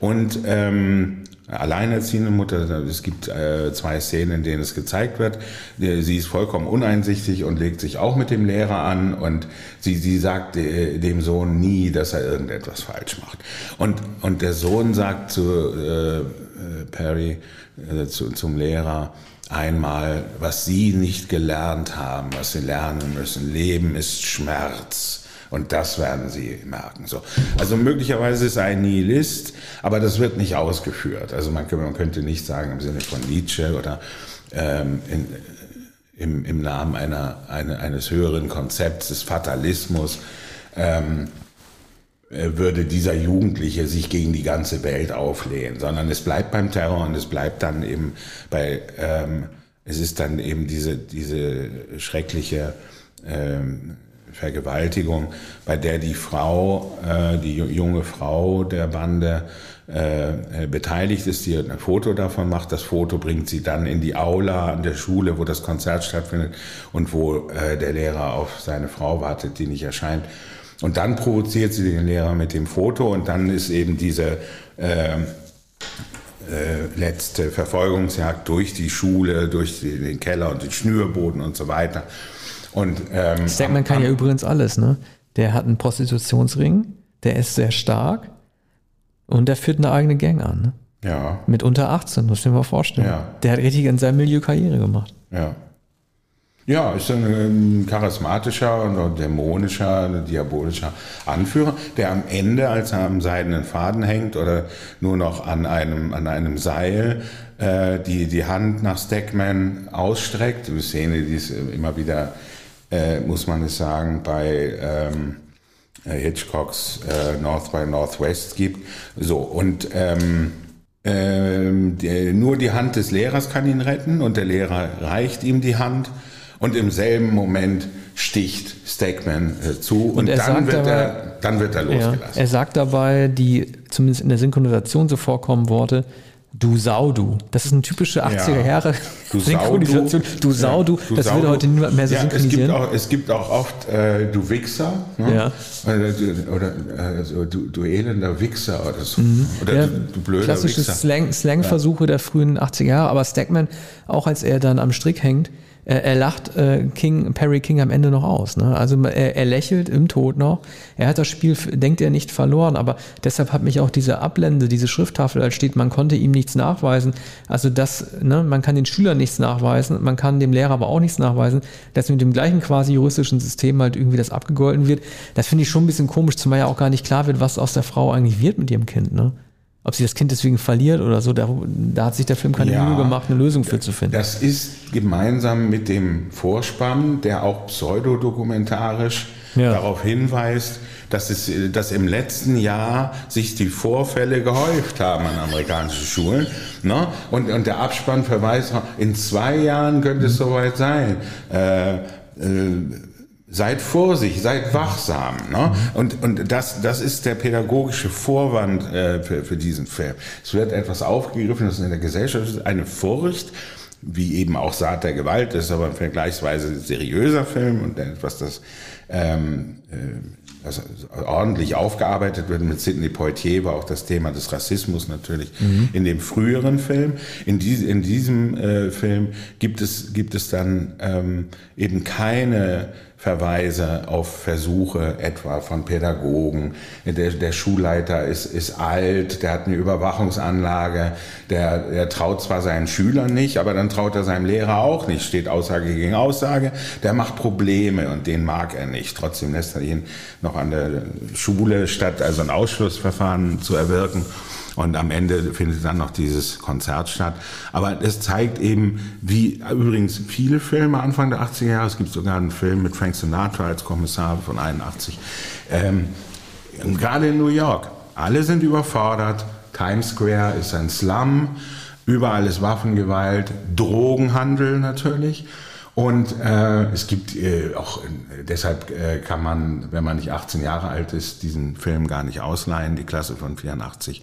und ähm, alleinerziehende Mutter. Es gibt äh, zwei Szenen, in denen es gezeigt wird. Sie ist vollkommen uneinsichtig und legt sich auch mit dem Lehrer an und sie, sie sagt äh, dem Sohn nie, dass er irgendetwas falsch macht. Und, und der Sohn sagt zu äh, äh, Perry, äh, zu, zum Lehrer, einmal, was Sie nicht gelernt haben, was Sie lernen müssen. Leben ist Schmerz. Und das werden Sie merken. So. Also möglicherweise ist ein Nihilist, aber das wird nicht ausgeführt. Also man, könnte- man könnte nicht sagen im Sinne von Nietzsche oder ähm, in, im, im Namen einer, eine, eines höheren Konzepts des Fatalismus ähm, äh, würde dieser Jugendliche sich gegen die ganze Welt auflehnen, sondern es bleibt beim Terror und es bleibt dann eben bei, ähm, es ist dann eben diese, diese schreckliche ähm, Vergewaltigung, bei der die Frau, äh, die ju- junge Frau der Bande äh, äh, beteiligt ist, die ein Foto davon macht. Das Foto bringt sie dann in die Aula an der Schule, wo das Konzert stattfindet und wo äh, der Lehrer auf seine Frau wartet, die nicht erscheint. Und dann provoziert sie den Lehrer mit dem Foto und dann ist eben diese ähm, äh, letzte Verfolgungsjagd durch die Schule, durch den Keller und den Schnürboden und so weiter. Und ähm, Stackman kann ja übrigens alles, ne? Der hat einen Prostitutionsring, der ist sehr stark und der führt eine eigene Gang an, ne? ja, Mit unter 18, muss ich mir mal vorstellen. Ja. Der hat richtig in seinem Milieu Karriere gemacht. ja. Ja, ist ein charismatischer und dämonischer, diabolischer Anführer, der am Ende, als er am seidenen Faden hängt oder nur noch an einem, an einem Seil, äh, die, die Hand nach Stackman ausstreckt. Eine Szene, die es immer wieder, äh, muss man es sagen, bei ähm, Hitchcocks äh, North by Northwest gibt. So, und ähm, ähm, die, nur die Hand des Lehrers kann ihn retten und der Lehrer reicht ihm die Hand und im selben Moment sticht Stakeman äh, zu und, und dann, wird dabei, er, dann wird er losgelassen. Ja, er sagt dabei, die zumindest in der Synchronisation so vorkommen Worte, Du Sau, du. Das ist eine typische 80er Jahre du Synchronisation. Du Sau, du. Das Sau, würde heute niemand mehr so ja, synchronisieren. Es gibt auch, es gibt auch oft äh, Du Wichser. Ne? Ja. Oder, oder äh, du, du elender Wichser oder so. Mhm. Oder ja, du, du blöder Klassische Wichser. Slang, Slang-Versuche der frühen 80er Jahre. Aber Stackman, auch als er dann am Strick hängt, er, lacht äh, King, Perry King am Ende noch aus. Ne? Also er, er, lächelt im Tod noch. Er hat das Spiel, denkt er, nicht verloren, aber deshalb hat mich auch diese Ablende, diese Schrifttafel, als steht, man konnte ihm nichts nachweisen. Also das, ne, man kann den Schülern nichts nachweisen, man kann dem Lehrer aber auch nichts nachweisen, dass mit dem gleichen quasi juristischen System halt irgendwie das abgegolten wird. Das finde ich schon ein bisschen komisch, zumal ja auch gar nicht klar wird, was aus der Frau eigentlich wird mit ihrem Kind. Ne? Ob sie das Kind deswegen verliert oder so, da, da hat sich der Film keine ja, Mühe gemacht, eine Lösung für zu finden. Das ist gemeinsam mit dem Vorspann, der auch pseudodokumentarisch ja. darauf hinweist, dass, es, dass im letzten Jahr sich die Vorfälle gehäuft haben an amerikanischen Schulen. Ne? Und, und der Abspann verweist, in zwei Jahren könnte es mhm. soweit sein. Äh, äh, Seid vorsichtig, seid wachsam. Ne? Und, und das, das ist der pädagogische Vorwand äh, für, für diesen Film. Es wird etwas aufgegriffen, das in der Gesellschaft ist eine Furcht, wie eben auch Saat der Gewalt, das ist aber ein vergleichsweise seriöser Film und etwas, das ähm, äh, also ordentlich aufgearbeitet wird. Mit Sidney Poitier war auch das Thema des Rassismus natürlich mhm. in dem früheren Film. In, dies, in diesem äh, Film gibt es, gibt es dann ähm, eben keine Verweise auf Versuche etwa von Pädagogen. Der, der Schulleiter ist, ist alt, der hat eine Überwachungsanlage, der, der traut zwar seinen Schülern nicht, aber dann traut er seinem Lehrer auch nicht, steht Aussage gegen Aussage. Der macht Probleme und den mag er nicht. Trotzdem lässt er ihn noch an der Schule, statt also ein Ausschlussverfahren zu erwirken. Und am Ende findet dann noch dieses Konzert statt. Aber es zeigt eben, wie übrigens viele Filme Anfang der 80er Jahre, es gibt sogar einen Film mit Frank Sinatra als Kommissar von 81, ähm, gerade in New York, alle sind überfordert. Times Square ist ein Slum, überall ist Waffengewalt, Drogenhandel natürlich. Und äh, es gibt äh, auch, äh, deshalb äh, kann man, wenn man nicht 18 Jahre alt ist, diesen Film gar nicht ausleihen, die Klasse von 84.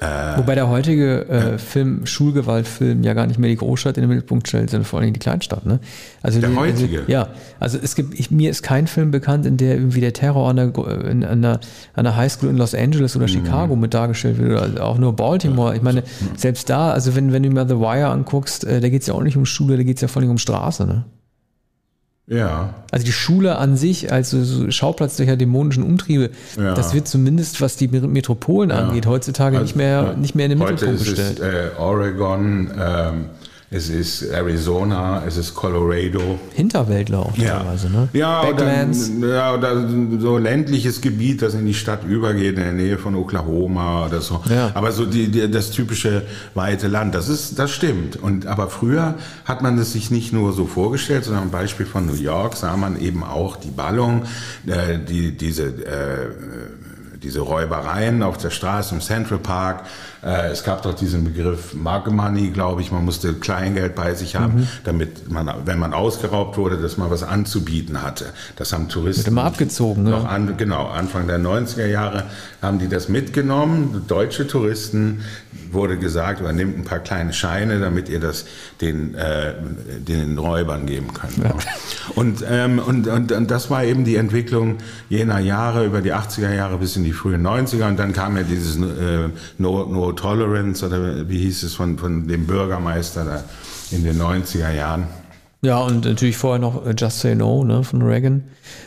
Äh, Wobei der heutige äh, ja. Film, Schulgewaltfilm, ja gar nicht mehr die Großstadt in den Mittelpunkt stellt, sondern vor allem die Kleinstadt. Ne? Also der die, heutige? Also, ja, also es gibt, ich, mir ist kein Film bekannt, in der irgendwie der Terror an der, in, an der, an der Highschool in Los Angeles oder mhm. Chicago mit dargestellt wird, oder also auch nur Baltimore. Ich meine, selbst da, also wenn, wenn du mir The Wire anguckst, äh, da geht es ja auch nicht um Schule, da geht es ja vor allem um Straße. Ne? Ja. Also die Schule an sich als so Schauplatz der dämonischen Umtriebe, ja. das wird zumindest, was die Metropolen ja. angeht, heutzutage also, nicht, mehr, nicht mehr in den Mittelpunkt gestellt. Äh, Oregon, ähm, es ist Arizona, es ist Colorado. Hinterwäldler auch teilweise, ja. ne? Ja, Backlands. Oder, ja, oder so ländliches Gebiet, das in die Stadt übergeht, in der Nähe von Oklahoma oder so. Ja. Aber so die, die, das typische weite Land, das ist, das stimmt. Und, aber früher hat man es sich nicht nur so vorgestellt, sondern am Beispiel von New York sah man eben auch die Ballung, äh, die, diese, äh, diese Räubereien auf der Straße im Central Park. Äh, es gab doch diesen Begriff Mug Money, glaube ich. Man musste Kleingeld bei sich haben, mhm. damit man, wenn man ausgeraubt wurde, dass man was anzubieten hatte. Das haben Touristen. Wird immer abgezogen, ne? An, genau, Anfang der 90er Jahre haben die das mitgenommen. Deutsche Touristen wurde gesagt, übernimmt ein paar kleine Scheine, damit ihr das den, äh, den Räubern geben könnt. Ja. Und, ähm, und, und, und das war eben die Entwicklung jener Jahre über die 80er Jahre bis in die frühen 90er und dann kam ja dieses äh, no, no Tolerance oder wie hieß es von, von dem Bürgermeister da in den 90er Jahren. Ja, und natürlich vorher noch äh, Just Say No ne, von Reagan.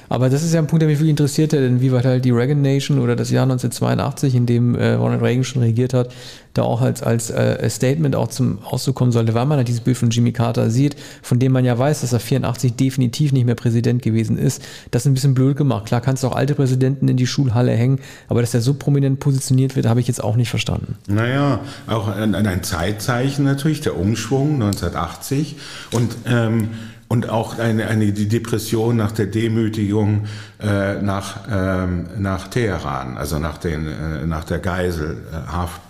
Aber das ist ja ein Punkt, der mich wirklich interessiert hat, inwieweit halt die Reagan Nation oder das Jahr 1982, in dem äh, Ronald Reagan schon regiert hat, da auch als, als äh, Statement auch zum Ausdruck kommen sollte, weil man halt dieses Bild von Jimmy Carter sieht, von dem man ja weiß, dass er 84 definitiv nicht mehr Präsident gewesen ist. Das ist ein bisschen blöd gemacht. Klar kannst du auch alte Präsidenten in die Schulhalle hängen, aber dass er so prominent positioniert wird, habe ich jetzt auch nicht verstanden. Naja, auch ein, ein Zeitzeichen natürlich, der Umschwung 1980 und ähm, und auch eine, eine, die Depression nach der Demütigung äh, nach, ähm, nach Teheran, also nach, den, äh, nach der Geiselhaft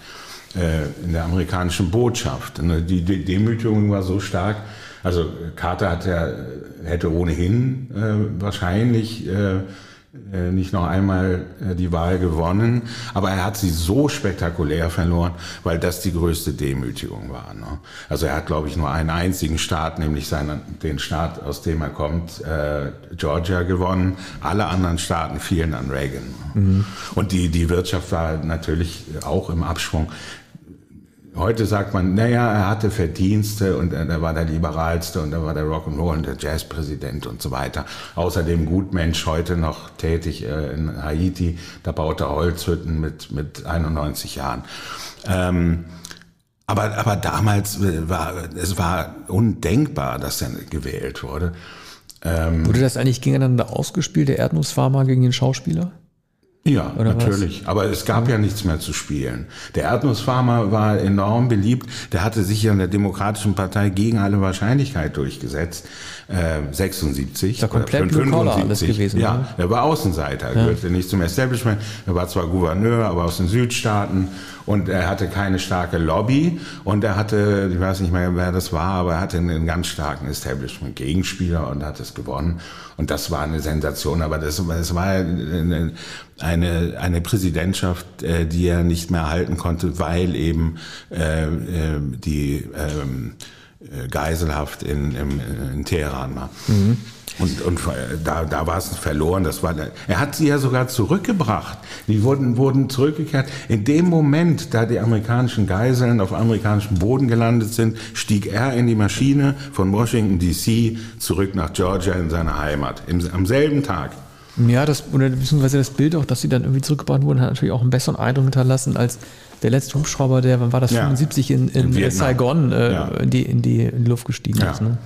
in der amerikanischen Botschaft. Die, die Demütigung war so stark, also Carter hat ja, hätte ohnehin äh, wahrscheinlich äh, äh, nicht noch einmal äh, die Wahl gewonnen, aber er hat sie so spektakulär verloren, weil das die größte Demütigung war. Ne? Also er hat, glaube ich, nur einen einzigen Staat, nämlich seinen, den Staat, aus dem er kommt, äh, Georgia gewonnen. Alle anderen Staaten fielen an Reagan. Mhm. Und die, die Wirtschaft war natürlich auch im Abschwung. Heute sagt man, naja, er hatte Verdienste und er war der liberalste und er war der Rock'n'Roll und der Jazzpräsident und so weiter. Außerdem Gutmensch, heute noch tätig äh, in Haiti, da baut er Holzhütten mit, mit 91 Jahren. Ähm, aber, aber damals war, es war undenkbar, dass er gewählt wurde. Ähm, wurde das eigentlich gegeneinander ausgespielt, der Erdnussfarmer gegen den Schauspieler? Ja, Oder natürlich. Was? Aber es gab ja. ja nichts mehr zu spielen. Der Erdnussfarmer war enorm beliebt. Der hatte sich ja in der Demokratischen Partei gegen alle Wahrscheinlichkeit durchgesetzt. Äh, 76. Da komplett 75. alles gewesen. Ja, oder? er war Außenseiter, ja. gehörte nicht zum Establishment. Er war zwar Gouverneur, aber aus den Südstaaten und er hatte keine starke Lobby und er hatte, ich weiß nicht mehr, wer das war, aber er hatte einen ganz starken Establishment-Gegenspieler und hat es gewonnen. Und das war eine Sensation, aber das, das war eine, eine, eine Präsidentschaft, äh, die er nicht mehr halten konnte, weil eben äh, äh die ähm, äh, Geiselhaft in, in, in Teheran war. Mhm. Und, und da, da war es verloren. Das war, er hat sie ja sogar zurückgebracht. Die wurden, wurden zurückgekehrt. In dem Moment, da die amerikanischen Geiseln auf amerikanischem Boden gelandet sind, stieg er in die Maschine von Washington DC zurück nach Georgia in seine Heimat. Im, am selben Tag. Ja, das, oder beziehungsweise das Bild auch, dass sie dann irgendwie zurückgebracht wurden, hat natürlich auch einen besseren Eindruck hinterlassen als der letzte Hubschrauber, der, wann war das, ja. 75 in, in, in Saigon äh, ja. in, die, in, die, in die Luft gestiegen ja. ist. Ne?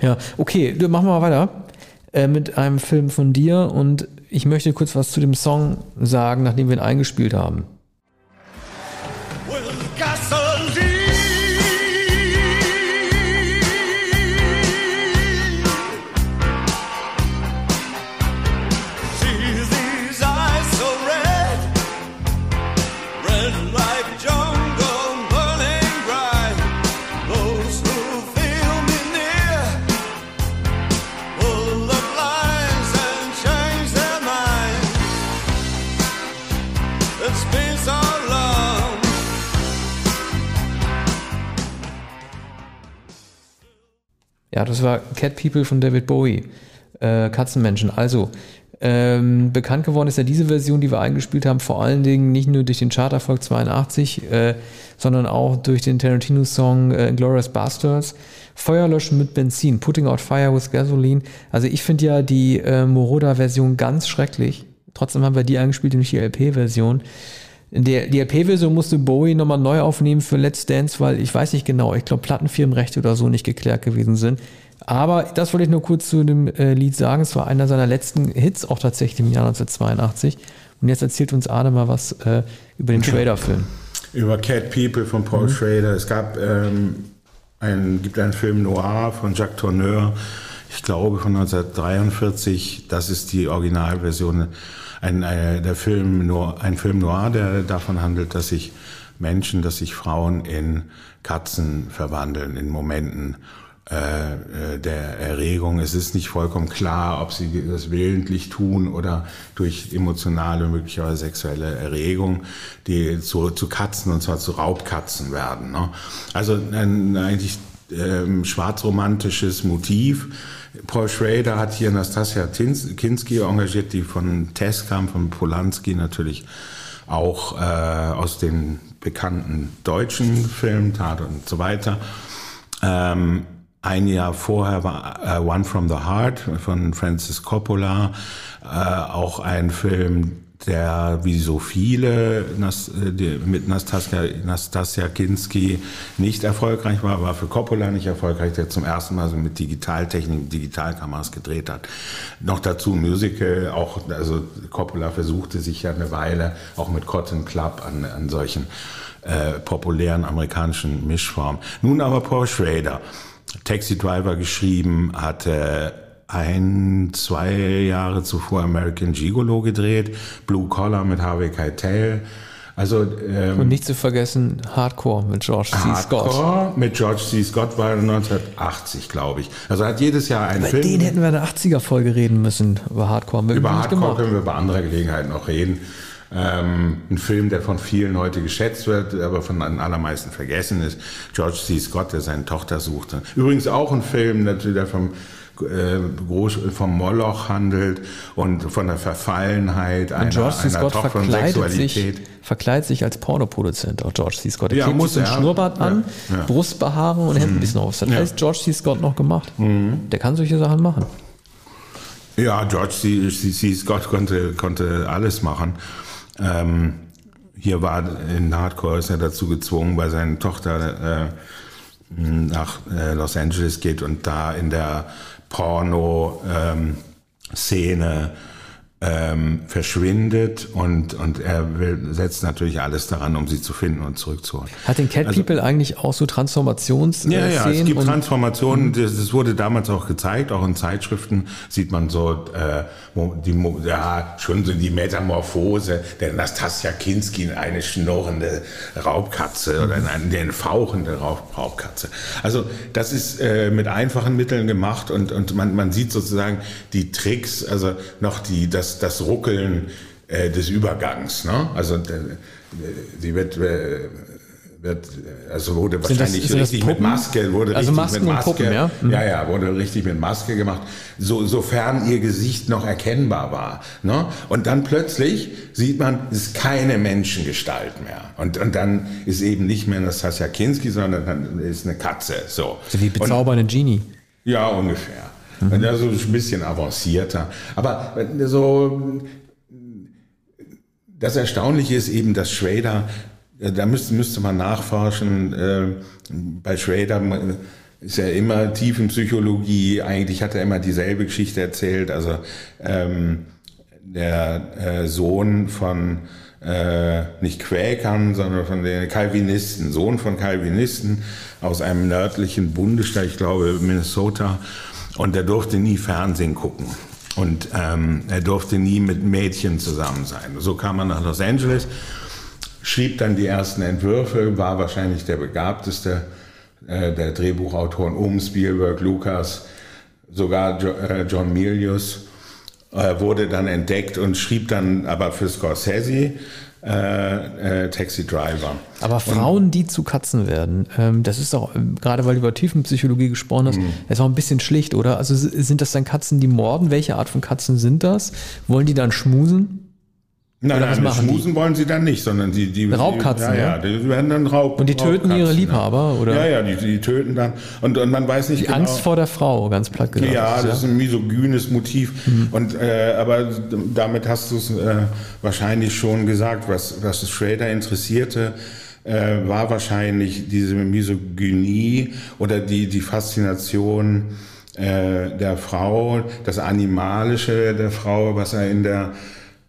Ja, okay, machen wir mal weiter äh, mit einem Film von dir und ich möchte kurz was zu dem Song sagen, nachdem wir ihn eingespielt haben. Ja, das war Cat People von David Bowie. Äh, Katzenmenschen. Also, ähm, bekannt geworden ist ja diese Version, die wir eingespielt haben, vor allen Dingen nicht nur durch den Charterfolg 82, äh, sondern auch durch den Tarantino-Song äh, Glorious Bastards. Feuer löschen mit Benzin, Putting out fire with gasoline. Also ich finde ja die äh, Moroda-Version ganz schrecklich. Trotzdem haben wir die eingespielt, nämlich die LP-Version. Der, die LP-Version musste Bowie nochmal neu aufnehmen für Let's Dance, weil ich weiß nicht genau, ich glaube Plattenfirmenrechte oder so nicht geklärt gewesen sind. Aber das wollte ich nur kurz zu dem äh, Lied sagen. Es war einer seiner letzten Hits auch tatsächlich im Jahr 1982. Und jetzt erzählt uns Arne mal was äh, über den Schrader-Film. Über Cat People von Paul mhm. Schrader. Es gab ähm, ein, gibt einen Film Noir von Jacques Tourneur, ich glaube von 1943. Das ist die Originalversion ein, äh, der Film nur ein Film noir, der davon handelt, dass sich Menschen, dass sich Frauen in Katzen verwandeln in Momenten äh, äh, der Erregung. Es ist nicht vollkommen klar, ob sie das willentlich tun oder durch emotionale, möglicherweise sexuelle Erregung, die zu, zu Katzen und zwar zu Raubkatzen werden. Ne? Also ein eigentlich ähm, schwarzromantisches Motiv Paul Schrader hat hier Nastasia Kinski engagiert, die von Tess kam, von Polanski natürlich auch äh, aus den bekannten deutschen Filmen, Tat und so weiter. Ähm, ein Jahr vorher war uh, One from the Heart von Francis Coppola, äh, auch ein Film, der wie so viele die, mit Nastasia, Nastasia Kinski nicht erfolgreich war, war für Coppola nicht erfolgreich, der zum ersten Mal so mit Digitaltechnik, Digitalkameras gedreht hat. Noch dazu Musical, auch, also Coppola versuchte sich ja eine Weile auch mit Cotton Club an, an solchen äh, populären amerikanischen Mischformen. Nun aber Paul Schrader, Taxi Driver geschrieben, hatte ein, zwei Jahre zuvor American Gigolo gedreht, Blue Collar mit Harvey Keitel. Also, ähm, Und nicht zu vergessen, Hardcore mit George C. Scott. Hardcore mit George C. Scott war 1980, glaube ich. Also hat jedes Jahr einen Über Film. den hätten wir in der 80er-Folge reden müssen, über Hardcore. Über Hardcore können wir bei anderer Gelegenheit noch reden. Ähm, ein Film, der von vielen heute geschätzt wird, aber von den allermeisten vergessen ist. George C. Scott, der seine Tochter suchte. Übrigens auch ein Film, der vom äh, vom Moloch handelt und von der Verfallenheit einer, George C. Scott verkleidet sich, verkleidet sich als Pornoproduzent, auch George C. Scott. Er ja, muss einen Schnurrbart an, ja. Brustbehaarung und Hemd ein mhm. bisschen auf. Das ja. heißt, George C. Scott noch gemacht. Mhm. Der kann solche Sachen machen. Ja, George C. C. Scott konnte, konnte alles machen. Ähm, hier war in Hardcore ist er dazu gezwungen, weil seine Tochter äh, nach äh, Los Angeles geht und da in der Porno-Szene ähm, ähm, verschwindet und, und er will, setzt natürlich alles daran, um sie zu finden und zurückzuholen. Hat den Cat also, People eigentlich auch so Transformations Ja, ja, es gibt Transformationen, das, das, wurde damals auch gezeigt, auch in Zeitschriften sieht man so, äh, die, ja, schon so die Metamorphose der Nastasia Kinski in eine schnurrende Raubkatze oder in eine, eine fauchende Raub, Raubkatze. Also das ist äh, mit einfachen Mitteln gemacht und, und man, man sieht sozusagen die Tricks, also noch die, das das, Ruckeln äh, des Übergangs. Ne? Also sie wird, äh, wird, also wurde sind wahrscheinlich das, richtig mit Maske, wurde also richtig Masken mit Maske, Puppen, ja? Mhm. ja, ja, wurde richtig mit Maske gemacht, so, sofern ihr Gesicht noch erkennbar war. Ne? Und dann plötzlich sieht man, es ist keine Menschengestalt mehr. Und, und dann ist eben nicht mehr Nastasia Kinski, sondern dann ist eine Katze. So. so wie bezaubernde Genie. Ja, ungefähr. Mhm. Also ein bisschen avancierter. Aber so, das Erstaunliche ist eben, dass Schrader, äh, da müsste, müsste man nachforschen, äh, bei Schrader ist ja immer Tiefenpsychologie, eigentlich hat er immer dieselbe Geschichte erzählt, also ähm, der äh, Sohn von äh, nicht Quäkern, sondern von den Calvinisten, Sohn von Calvinisten aus einem nördlichen Bundesstaat, ich glaube Minnesota, und er durfte nie Fernsehen gucken. Und ähm, er durfte nie mit Mädchen zusammen sein. So kam er nach Los Angeles, schrieb dann die ersten Entwürfe, war wahrscheinlich der begabteste äh, der Drehbuchautoren um Spielberg, Lucas, sogar jo äh, John Milius, äh, wurde dann entdeckt und schrieb dann aber für Scorsese äh, äh, Taxi Driver. Aber Frauen, die zu Katzen werden, ähm, das ist doch, ähm, gerade weil du über Tiefenpsychologie gesprochen hast, mhm. ist auch ein bisschen schlicht, oder? Also sind das dann Katzen, die morden? Welche Art von Katzen sind das? Wollen die dann schmusen? Nein, Oder nein, schmusen die? wollen sie dann nicht, sondern die, die Raubkatzen, die, ja, ja, die werden dann Raub. Und die töten ihre Liebhaber, oder? Ja, ja, die, die töten dann und, und man weiß nicht die genau. Angst vor der Frau, ganz platt gesagt. Ja, das ist ein misogynes Motiv. Mhm. Und äh, aber damit hast du es äh, wahrscheinlich schon gesagt, was was Schrader interessierte. Äh, war wahrscheinlich diese Misogynie oder die, die Faszination äh, der Frau, das Animalische der Frau, was er in der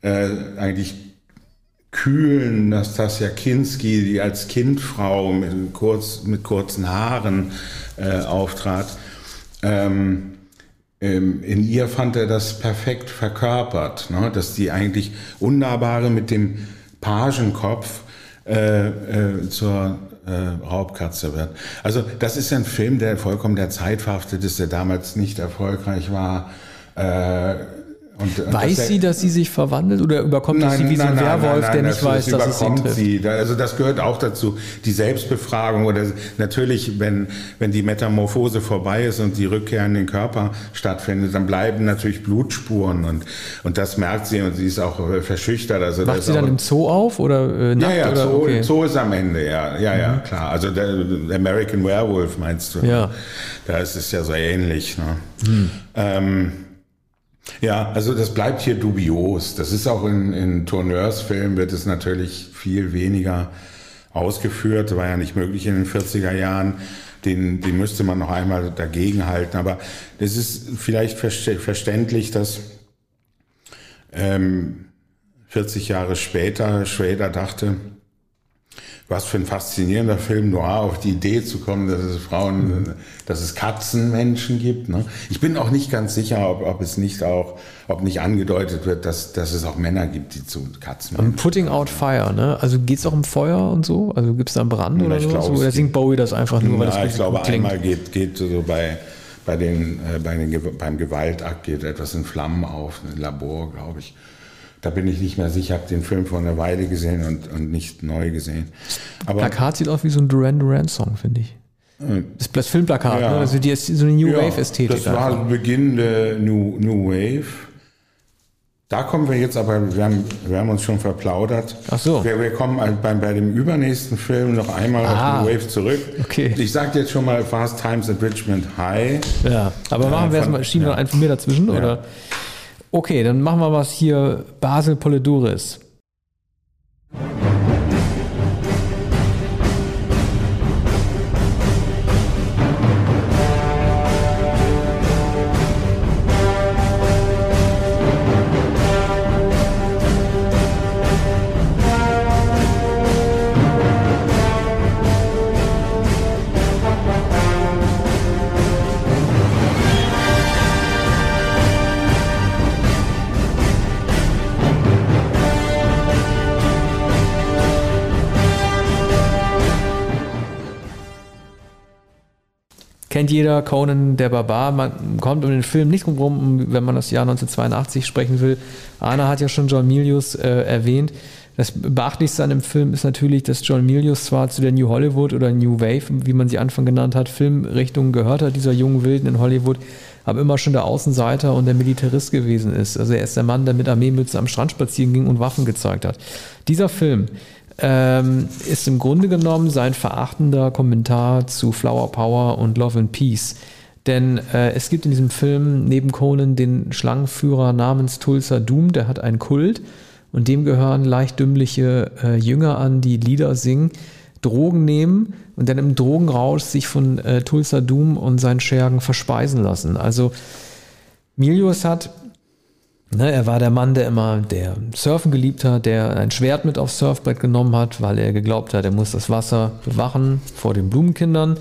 äh, eigentlich kühlen Nastasia Kinski, die als Kindfrau mit, kurz, mit kurzen Haaren äh, auftrat. Ähm, ähm, in ihr fand er das perfekt verkörpert, ne? dass die eigentlich Unnahbare mit dem Pagenkopf äh, äh, zur äh, Raubkatze wird. Also das ist ein Film, der vollkommen der Zeit verhaftet ist, der damals nicht erfolgreich war. Äh, und, und weiß das sie, dass sie sich verwandelt oder überkommt nein, sie wie nein, so ein nein, Werwolf, der nicht weiß, dass es sie trifft? Sie. Also das gehört auch dazu. Die Selbstbefragung oder natürlich, wenn, wenn die Metamorphose vorbei ist und die Rückkehr in den Körper stattfindet, dann bleiben natürlich Blutspuren und, und das merkt sie und sie ist auch äh, verschüchtert. Also Wacht sie dann im Zoo auf oder äh, nackt, Ja, ja, oder? Zoo, okay. Zoo ist am Ende, ja, ja, ja, mhm. klar. Also der, der, American Werewolf meinst du? Ja. Da ist es ja so ähnlich. Ne? Mhm. Ähm, Ja, also das bleibt hier dubios. Das ist auch in, in Tourneursfilmen wird es natürlich viel weniger ausgeführt. War ja nicht möglich in den 40er Jahren. Den, den müsste man noch einmal dagegen halten. Aber das ist vielleicht verständlich, dass ähm, 40 Jahre später Schrader dachte, was für ein faszinierender Film Noir auf die Idee zu kommen, dass es Frauen, dass es Katzenmenschen gibt. Ne? Ich bin auch nicht ganz sicher, ob, ob es nicht auch, ob nicht angedeutet wird, dass, dass es auch Männer gibt, die zu Katzen. Um Putting Out Fire, ne? Also geht es auch um Feuer und so? Also gibt es da einen Brand Na, oder ich so? glaub, oder singt Bowie das einfach nur, weil Na, das ich glaube, gut klingt? einmal geht, geht so bei, bei den, äh, bei den, beim Gewaltakt geht etwas in Flammen auf, ein Labor, glaube ich. Da bin ich nicht mehr sicher, habe den Film vor einer Weile gesehen und, und nicht neu gesehen. Aber Plakat sieht aus wie so ein Duran Duran Song, finde ich. Das, das Filmplakat, Ja. ne? Also die ist so eine New Ja, Wave Ästhetik. Das war einfach. Beginn der New, New Wave. Da kommen wir jetzt aber, wir haben, wir haben uns schon verplaudert. Ach so. Wir, wir kommen halt bei, bei dem übernächsten Film noch einmal Ah. auf New Wave zurück. Okay. Ich sage jetzt schon mal Fast Times at Richmond High. Ja, aber machen wir von- erstmal, schieben wir ja. einen von mir dazwischen, oder? Okay, dann machen wir was hier. Basel Polidoris. Kennt jeder Conan der Barbar. Man kommt um den Film nicht rum, wenn man das Jahr 1982 sprechen will. Arne hat ja schon John Milius äh, erwähnt. Das Beachtlichste an dem Film ist natürlich, dass John Milius zwar zu der New Hollywood oder New Wave, wie man sie Anfang genannt hat, Filmrichtung gehört hat, dieser jungen Wilden in Hollywood, aber immer schon der Außenseiter und der Militarist gewesen ist. Also er ist der Mann, der mit Armeemütze am Strand spazieren ging und Waffen gezeigt hat. Dieser Film ähm, ist im Grunde genommen sein verachtender Kommentar zu Flower Power und Love and Peace. Denn äh, es gibt in diesem Film neben Conan den Schlangenführer namens Tulsa Doom, der hat einen Kult und dem gehören leicht dümmliche äh, Jünger an, die Lieder singen, Drogen nehmen und dann im Drogenrausch sich von äh, Tulsa Doom und seinen Schergen verspeisen lassen. Also Milius hat Ne, er war der Mann, der immer der Surfen geliebt hat, der ein Schwert mit aufs Surfbrett genommen hat, weil er geglaubt hat, er muss das Wasser bewachen vor den Blumenkindern.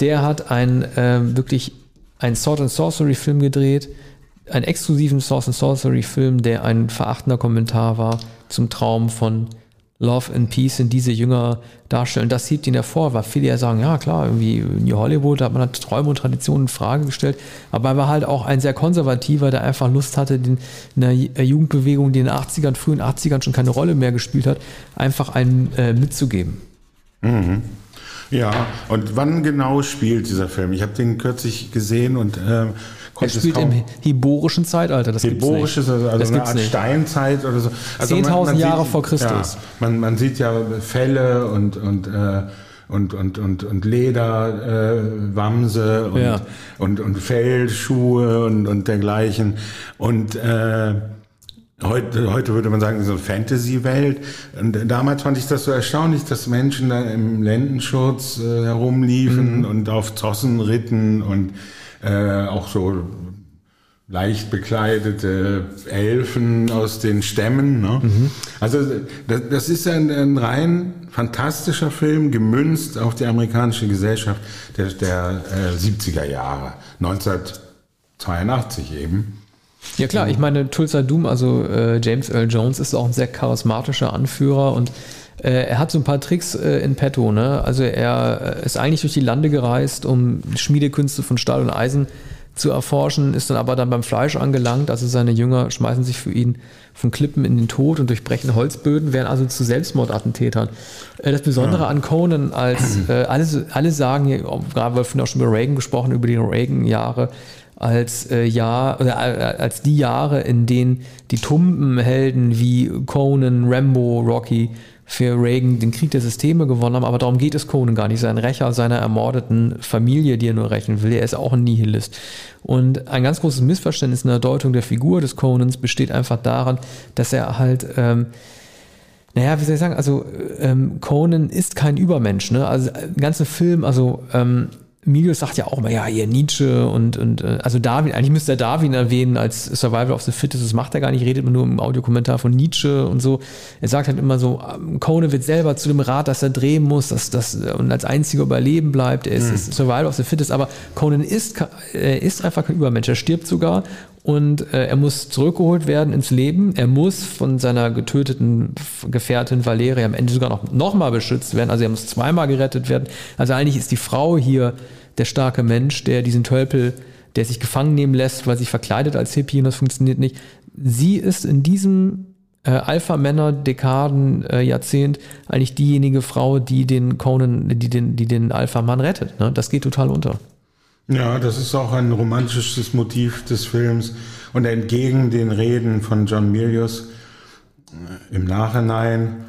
Der hat ein äh, wirklich ein Sword and Sorcery Film gedreht, einen exklusiven Sword and Sorcery Film, der ein verachtender Kommentar war zum Traum von Love and Peace in diese Jünger darstellen. Das hebt ihn hervor, weil viele ja sagen, ja klar, irgendwie New Hollywood hat man hat Träume und Traditionen in Frage gestellt, aber er war halt auch ein sehr konservativer, der einfach Lust hatte, den, in der Jugendbewegung, die in den 80ern, frühen 80ern schon keine Rolle mehr gespielt hat, einfach einen äh, mitzugeben. Ja, und wann genau spielt dieser Film? Ich habe den kürzlich gesehen und äh, Er spielt im hiborischen Zeitalter, das gibt's Heborisch nicht. ist also, also Das eine gibt's Art nicht. Steinzeit oder so. Also 10.000 Jahre sieht- vor Christus. Ja, man, man sieht ja Felle und und äh, und und und und Leder, äh, Wamse und, Ja. und und Fellschuhe und und dergleichen und äh, Heute, heute würde man sagen, so eine Fantasy-Welt. Und damals fand ich das so erstaunlich, dass Menschen da im Lendenschutz äh, herumliefen und auf Zossen ritten und äh, auch so leicht bekleidete Elfen aus den Stämmen. Ne? Also das, das ist ein, ein rein fantastischer Film, gemünzt auf die amerikanische Gesellschaft der, der äh, 70er Jahre, 1982 eben. Ja klar, ich meine, Tulsa Doom, also äh, James Earl Jones, ist auch ein sehr charismatischer Anführer und äh, er hat so ein paar Tricks äh, in petto. Ne? Also er äh, ist eigentlich durch die Lande gereist, um Schmiedekünste von Stahl und Eisen zu erforschen, ist dann aber dann beim Fleisch angelangt. Also seine Jünger schmeißen sich für ihn von Klippen in den Tod und durchbrechen Holzböden, werden also zu Selbstmordattentätern. Äh, das Besondere an Conan, als äh, alle, alle sagen, ja, gerade weil wir auch schon über Reagan gesprochen, über die Reagan-Jahre, als äh, Jahr oder äh, als die Jahre, in denen die Tumpenhelden wie Conan, Rambo, Rocky für Reagan den Krieg der Systeme gewonnen haben, aber darum geht es Conan gar nicht. Sein Rächer seiner ermordeten Familie, die er nur rächen will, er ist auch ein Nihilist. Und ein ganz großes Missverständnis in der Deutung der Figur des Conans besteht einfach daran, dass er halt, ähm, naja, wie soll ich sagen, also ähm, Conan ist kein Übermensch, ne? Also der ganze Film, also ähm, Milius sagt ja auch immer, ja, hier Nietzsche und, und äh, also Darwin, eigentlich müsste er Darwin erwähnen als Survival of the Fittest, das macht er gar nicht, redet man nur im Audiokommentar von Nietzsche und so. Er sagt halt immer so, ähm, Conan wird selber zu dem Rad, dass er drehen muss, dass das und als einziger überleben bleibt. Er ist, mhm. ist Survival of the Fittest, aber Conan ist, er ist einfach kein Übermensch. Er stirbt sogar und äh, er muss zurückgeholt werden ins Leben. Er muss von seiner getöteten Gefährtin Valeria am Ende sogar noch, noch mal beschützt werden. Also er muss zweimal gerettet werden. Also eigentlich ist die Frau hier der starke Mensch, der diesen Tölpel, der sich gefangen nehmen lässt, weil sich verkleidet als Hippie und das funktioniert nicht. Sie ist in diesem äh, Alpha-Männer-Dekaden-Jahrzehnt äh, eigentlich diejenige Frau, die den Conan, die den, die den Alpha-Mann rettet. Ne? Das geht total unter. Ja, das ist auch ein romantisches Motiv des Films. Und entgegen den Reden von John Milius äh, im Nachhinein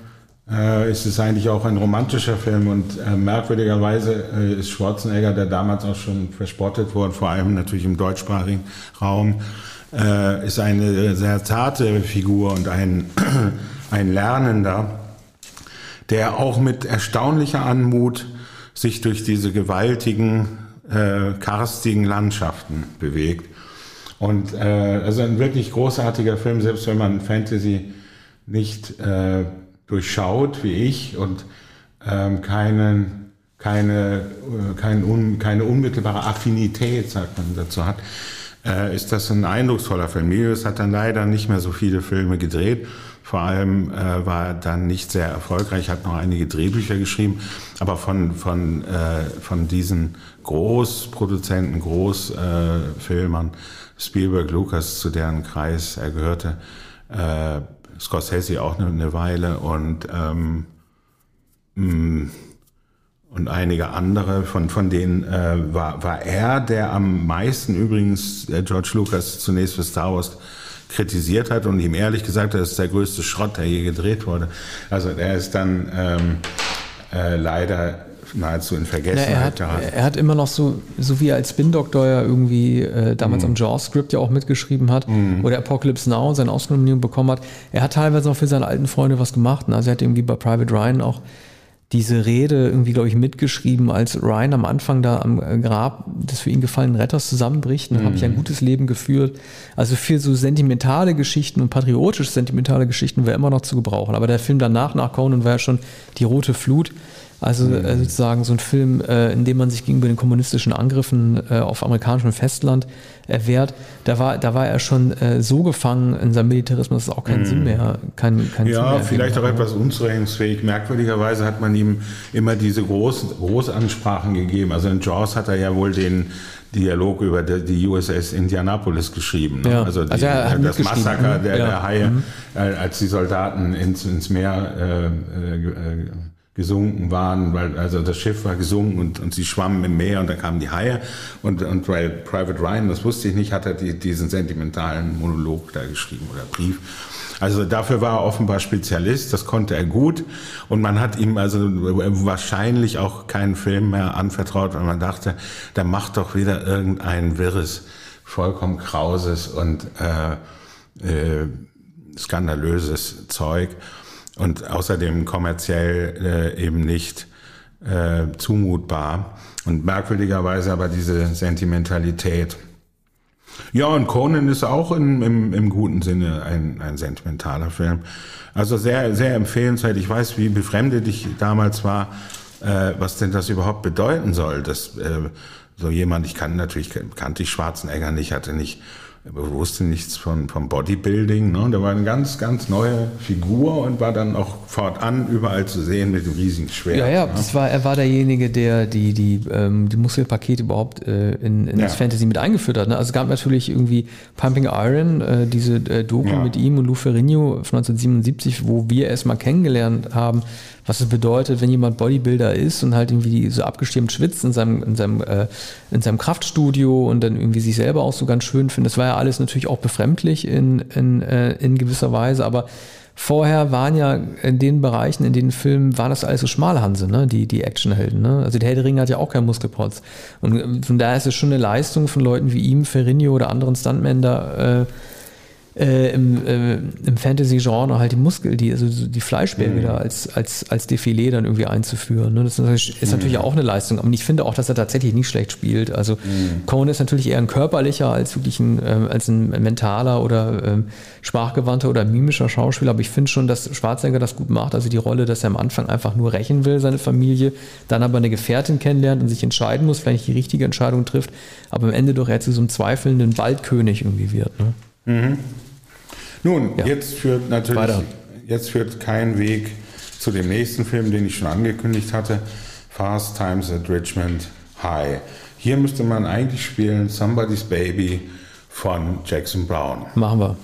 äh, ist es eigentlich auch ein romantischer Film. Und äh, merkwürdigerweise äh, ist Schwarzenegger, der damals auch schon verspottet wurde, vor allem natürlich im deutschsprachigen Raum, äh, ist eine sehr zarte Figur und ein, *clears throat* ein Lernender, der auch mit erstaunlicher Anmut sich durch diese gewaltigen äh, karstigen Landschaften bewegt. Und äh, also ein wirklich großartiger Film, selbst wenn man Fantasy nicht äh, durchschaut wie ich und ähm, keinen, keine, äh, kein un, keine unmittelbare Affinität, sagt man dazu hat, äh, ist das ein eindrucksvoller Film. Milius hat dann leider nicht mehr so viele Filme gedreht vor allem äh, war er dann nicht sehr erfolgreich, hat noch einige Drehbücher geschrieben, aber von, von, äh, von diesen Großproduzenten, Großfilmern, äh, Spielberg, Lucas, zu deren Kreis er gehörte, äh, Scorsese auch eine, eine Weile und, ähm, mh, mm, und einige andere, von, von denen äh, war, war er, der am meisten übrigens äh, George Lucas zunächst für Star Wars kritisiert hat und ihm ehrlich gesagt hat, das ist der größte Schrott, der je gedreht wurde. Also er ist dann ähm, äh, leider nahezu in Vergessenheit Na, er, hat, er hat immer noch so, so wie er als Spin-Doktor ja irgendwie äh, damals mm. am Jaws-Script ja auch mitgeschrieben hat, mm. oder Apocalypse Now seine Ausnominierung bekommen hat. Er hat teilweise auch für seine alten Freunde was gemacht. Also er hat irgendwie bei Private Ryan auch diese Rede irgendwie, glaube ich, mitgeschrieben, als Ryan am Anfang da am Grab des für ihn gefallenen Retters zusammenbricht. Dann mhm. habe ich ein gutes Leben geführt. Also für so sentimentale Geschichten und patriotisch sentimentale Geschichten wäre immer noch zu gebrauchen. Aber der Film danach, nach Conan, war ja schon die rote Flut. Also mhm. Äh, sozusagen so ein Film, äh, in dem man sich gegenüber den kommunistischen Angriffen äh, auf amerikanischem Festland erwehrt, da war, da war er schon so gefangen in seinem Militarismus, dass es auch keinen mhm. Sinn mehr, kein, kein Ja, Sinn mehr vielleicht auch etwas unzurechnungsfähig. Merkwürdigerweise hat man ihm immer diese Groß, Großansprachen gegeben. Also in Jaws hat er ja wohl den Dialog über die USS Indianapolis geschrieben. Ne? Ja. Also, die, also das Massaker der, ja. der Haie, mhm. als die Soldaten ins, ins Meer äh, äh, gesunken waren, weil also das Schiff war gesunken und, und sie schwammen im Meer und dann kamen die Haie. Und, und weil Private Ryan, das wusste ich nicht, hat er die, diesen sentimentalen Monolog da geschrieben oder Brief. Also dafür war er offenbar Spezialist, das konnte er gut. Und man hat ihm also wahrscheinlich auch keinen Film mehr anvertraut, weil man dachte, der macht doch wieder irgendein wirres, vollkommen krauses und äh, äh, skandalöses Zeug und außerdem kommerziell äh, eben nicht äh, zumutbar. Und merkwürdigerweise aber diese Sentimentalität. Ja, und Conan ist auch in, im, im guten Sinne ein, ein sentimentaler Film. Also sehr, sehr empfehlenswert. Ich weiß, wie befremdet ich damals war, äh, was denn das überhaupt bedeuten soll. Dass äh, so jemand, ich kann natürlich, kannte ich Schwarzenegger nicht, hatte nicht wusste nichts von, vom Bodybuilding. Ne? Der war eine ganz, ganz neue Figur und war dann auch fortan überall zu sehen mit dem riesigen Schwert. Ja, ja, ne? das war, er war derjenige, der die, die, ähm, die Muskelpakete überhaupt äh, in, in ja. das Fantasy mit eingeführt hat. Ne? Also es gab natürlich irgendwie Pumping Iron, äh, diese äh, Doku ja. mit ihm und Lou Ferrigno von 1977, wo wir erstmal kennengelernt haben, was es bedeutet, wenn jemand Bodybuilder ist und halt irgendwie so abgestimmt schwitzt in seinem, in seinem, äh, in seinem Kraftstudio und dann irgendwie sich selber auch so ganz schön findet. Das war ja ist natürlich auch befremdlich in, in, äh, in gewisser Weise, aber vorher waren ja in den Bereichen, in den Filmen, waren das alles so Schmalhanse, ne? die, die Actionhelden. Ne? Also der Herr der Ringe hat ja auch keinen Muskelprotz. Und von daher ist es schon eine Leistung von Leuten wie ihm, Ferrigno oder anderen Stuntmen da, äh, äh, im, äh, im Fantasy-Genre halt die Muskel, die, also die Fleischberge mhm. da als, als, als Defilé dann irgendwie einzuführen. Ne? Das ist natürlich, ist natürlich mhm. auch eine Leistung. Aber ich finde auch, dass er tatsächlich nicht schlecht spielt. Also mhm. Cohen ist natürlich eher ein körperlicher als wirklich ein, ähm, als ein mentaler oder ähm, sprachgewandter oder mimischer Schauspieler. Aber ich finde schon, dass Schwarzenegger das gut macht. Also die Rolle, dass er am Anfang einfach nur rächen will, seine Familie, dann aber eine Gefährtin kennenlernt und sich entscheiden muss, vielleicht die richtige Entscheidung trifft, aber am Ende doch eher zu so einem zweifelnden Waldkönig irgendwie wird. Ne? Mhm. Nun, ja. jetzt führt natürlich Weiter. jetzt führt kein Weg zu dem nächsten Film, den ich schon angekündigt hatte, Fast Times at Richmond High. Hier müsste man eigentlich spielen Somebody's Baby von Jackson Brown. Machen wir.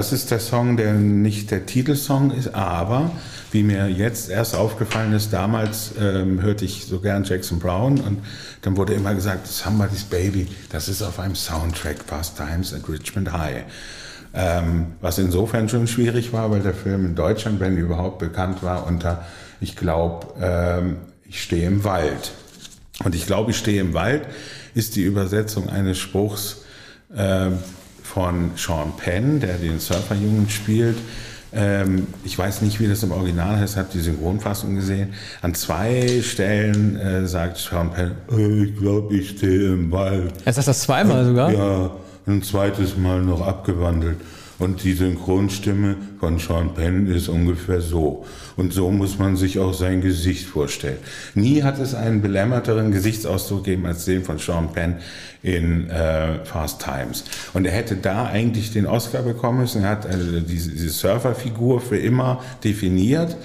Das ist der Song, der nicht der Titelsong ist, aber wie mir jetzt erst aufgefallen ist, damals ähm, hörte ich so gern Jackson Brown und dann wurde immer gesagt, Somebody's Baby, das ist auf einem Soundtrack, Past Times at Richmond High. Ähm, was insofern schon schwierig war, weil der Film in Deutschland, wenn überhaupt, bekannt war unter, ich glaube, ähm, ich stehe im Wald. Und ich glaube, ich stehe im Wald ist die Übersetzung eines Spruchs, äh, von Sean Penn, der den Surferjungen spielt. Ähm, ich weiß nicht, wie das im Original heißt, habe die Synchronfassung gesehen. An zwei Stellen äh, sagt Sean Penn, äh, ich glaube, ich stehe im Wald. Er sagt das zweimal sogar? Ja, ein zweites Mal noch abgewandelt. Und die Synchronstimme von Sean Penn ist ungefähr so. Und so muss man sich auch sein Gesicht vorstellen. Nie hat es einen belämmerteren Gesichtsausdruck gegeben als den von Sean Penn in äh, Fast Times. Und er hätte da eigentlich den Oscar bekommen müssen. Er hat also diese, diese Surferfigur für immer definiert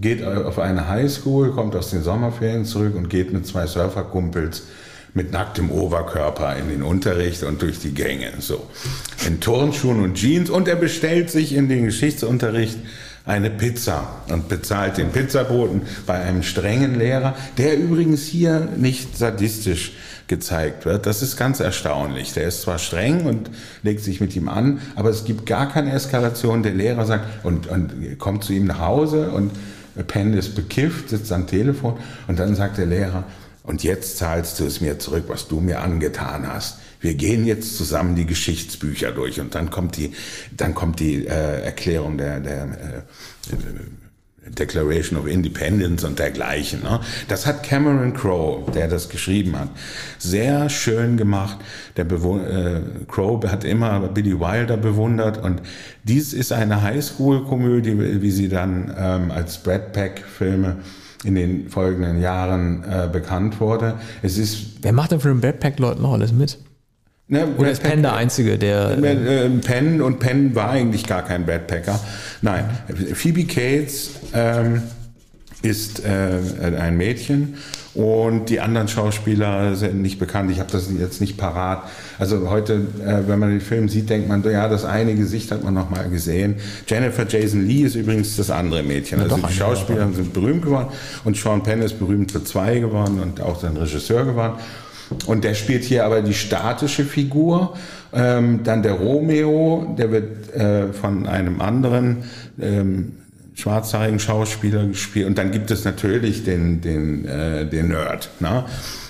geht auf eine Highschool, kommt aus den Sommerferien zurück und geht mit zwei Surferkumpels mit nacktem Oberkörper in den Unterricht und durch die Gänge. So. In Turnschuhen und Jeans. Und er bestellt sich in den Geschichtsunterricht eine Pizza und bezahlt den Pizzaboten bei einem strengen Lehrer, der übrigens hier nicht sadistisch gezeigt wird. Das ist ganz erstaunlich. Der ist zwar streng und legt sich mit ihm an, aber es gibt gar keine Eskalation. Der Lehrer sagt und, und kommt zu ihm nach Hause und Penn ist bekifft, sitzt am Telefon und dann sagt der Lehrer, und jetzt zahlst du es mir zurück, was du mir angetan hast. Wir gehen jetzt zusammen die Geschichtsbücher durch und dann kommt die, dann kommt die äh, Erklärung der, der äh, Declaration of Independence und dergleichen. Ne? Das hat Cameron Crowe, der das geschrieben hat, sehr schön gemacht. Der Bewohn äh, Crowe hat immer Billy Wilder bewundert und dies ist eine Highschool-Komödie, wie sie dann ähm, als Brad Pack-Filme in den folgenden Jahren äh, bekannt wurde. Es ist Wer macht denn für den Backpack-Leuten noch alles mit? Ne, Oder ist Penn der Einzige, der. Äh, äh, Penn und Penn war eigentlich gar kein Backpacker. Nein, Phoebe Cates ähm, ist äh, ein Mädchen und die anderen Schauspieler sind nicht bekannt. Ich habe das jetzt nicht parat. Also heute, äh, wenn man den Film sieht, denkt man, ja, das eine Gesicht hat man noch mal gesehen. Jennifer Jason Lee ist übrigens das andere Mädchen. Also die Schauspieler sind berühmt geworden und Sean Penn ist berühmt für zwei geworden und auch sein Regisseur geworden. Und der spielt hier aber die statische Figur. Ähm, dann der Romeo, der wird äh, von einem anderen ähm, schwarzhaarigen Schauspieler gespielt. Und dann gibt es natürlich den, den, äh, den Nerd, ne?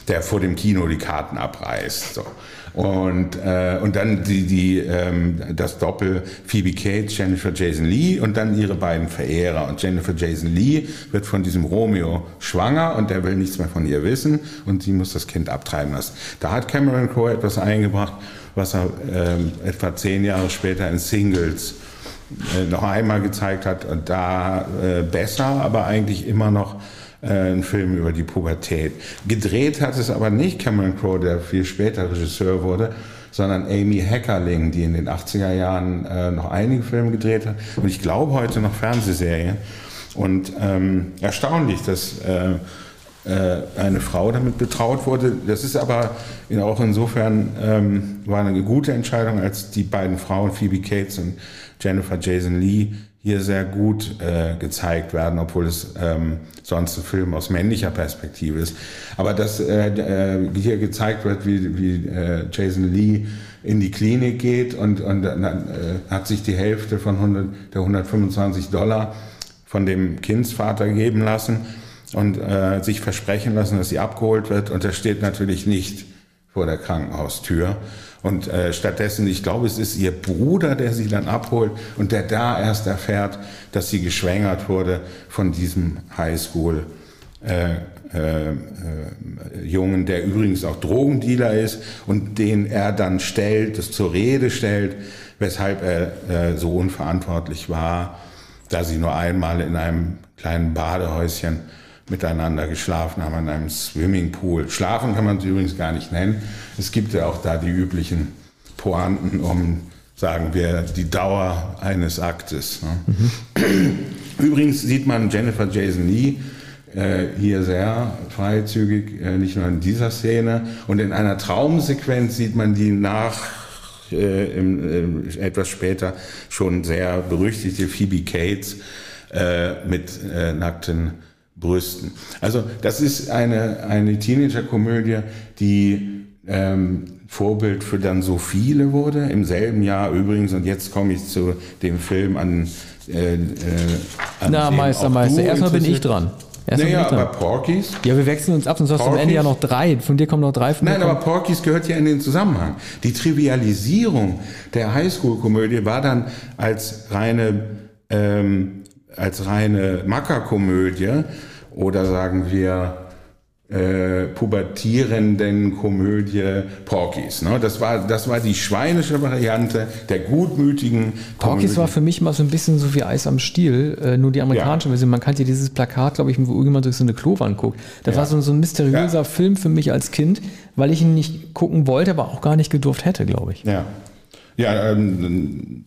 der vor dem Kino die Karten abreißt. So. Und, äh, und dann die, die, ähm, das Doppel Phoebe Cates, Jennifer Jason Lee und dann ihre beiden Verehrer. Und Jennifer Jason Lee wird von diesem Romeo schwanger und der will nichts mehr von ihr wissen und sie muss das Kind abtreiben lassen. Da hat Cameron Crowe etwas eingebracht, was er ähm, etwa zehn Jahre später in Singles noch einmal gezeigt hat und da äh, besser, aber eigentlich immer noch äh, ein Film über die Pubertät. Gedreht hat es aber nicht Cameron Crowe, der viel später Regisseur wurde, sondern Amy Heckerling, die in den 80er Jahren äh, noch einige Filme gedreht hat und ich glaube heute noch Fernsehserien. Und ähm, erstaunlich, dass äh, äh, eine Frau damit betraut wurde. Das ist aber auch insofern ähm, war eine gute Entscheidung, als die beiden Frauen, Phoebe Cates und Jennifer Jason Lee, hier sehr gut äh, gezeigt werden, obwohl es ähm, sonst ein Film aus männlicher Perspektive ist. Aber dass äh, äh, hier gezeigt wird, wie, wie äh, Jason Lee in die Klinik geht und, und dann äh, hat sich die Hälfte von 100, der 125 Dollar von dem Kindsvater geben lassen und äh, sich versprechen lassen, dass sie abgeholt wird. Und das steht natürlich nicht vor der Krankenhaustür. Und äh, stattdessen, ich glaube, es ist ihr Bruder, der sie dann abholt und der da erst erfährt, dass sie geschwängert wurde von diesem Highschool. Äh, äh, äh, Jungen, der übrigens auch Drogendealer ist und den er dann stellt, das zur Rede stellt, weshalb er äh, so unverantwortlich war, da sie nur einmal in einem kleinen Badehäuschen miteinander geschlafen haben, in einem Swimmingpool. Schlafen kann man es übrigens gar nicht nennen. Es gibt ja auch da die üblichen Pointen, um, sagen wir, die Dauer eines Aktes. Ne? Mhm. Übrigens sieht man Jennifer Jason Lee äh, hier sehr freizügig, äh, nicht nur in dieser Szene. Und in einer Traumsequenz sieht man die nach äh, im, äh, etwas später schon sehr berüchtigte Phoebe Cates äh, mit äh, nackten Brüsten. Also das ist eine, eine Teenager-Komödie, die ähm, Vorbild für dann so viele wurde. Im selben Jahr übrigens, und jetzt komme ich zu dem Film an. Äh, äh, an Na, Meister, Meister, erstmal bin ich dran. Erst naja, aber Porkies. Ja, wir wechseln uns ab, sonst hast du am Ende ja noch drei. Von dir kommen noch drei. Von Nein, aber Porkies gehört ja in den Zusammenhang. Die Trivialisierung der Highschool-Komödie war dann als reine, ähm, als reine Mackerkomödie oder sagen wir äh, pubertierenden Komödie Porkies. Ne? Das, war, das war die schweinische Variante der gutmütigen Porkies war für mich mal so ein bisschen so wie Eis am Stiel, äh, nur die amerikanische ja. Version. Man kannte dieses Plakat, glaube ich, wo irgendjemand durch so eine Klowand guckt. Das ja. war so, so ein mysteriöser ja. Film für mich als Kind, weil ich ihn nicht gucken wollte, aber auch gar nicht gedurft hätte, glaube ich. Ja. Ja, ähm,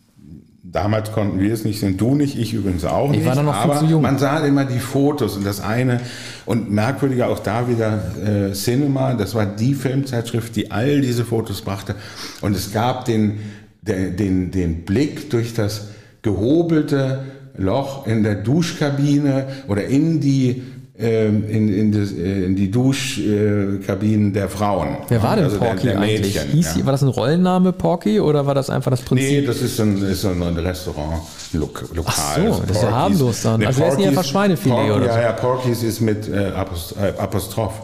Damals konnten wir es nicht, sind du nicht, ich übrigens auch nicht. Ich war dann noch aber zu jung. Man sah immer die Fotos und das eine und merkwürdiger auch da wieder äh, Cinema. Das war die Filmzeitschrift, die all diese Fotos brachte und es gab den den den, den Blick durch das gehobelte Loch in der Duschkabine oder in die in, in, das, äh, in, die Duschkabinen der Frauen. Wer war denn also Porky der, der eigentlich? Hieß, ja. War das ein Rollenname Porky oder war das einfach das Prinzip? Nee, das ist ein, ist ein Restaurant, Lok, lokal. Ach so, das, das ist ja harmlos dann. Nee, also Porky's, essen einfach Schweinefilet Porky, oder so. Ja, ja, Porky's ist mit äh, äh Apostroph.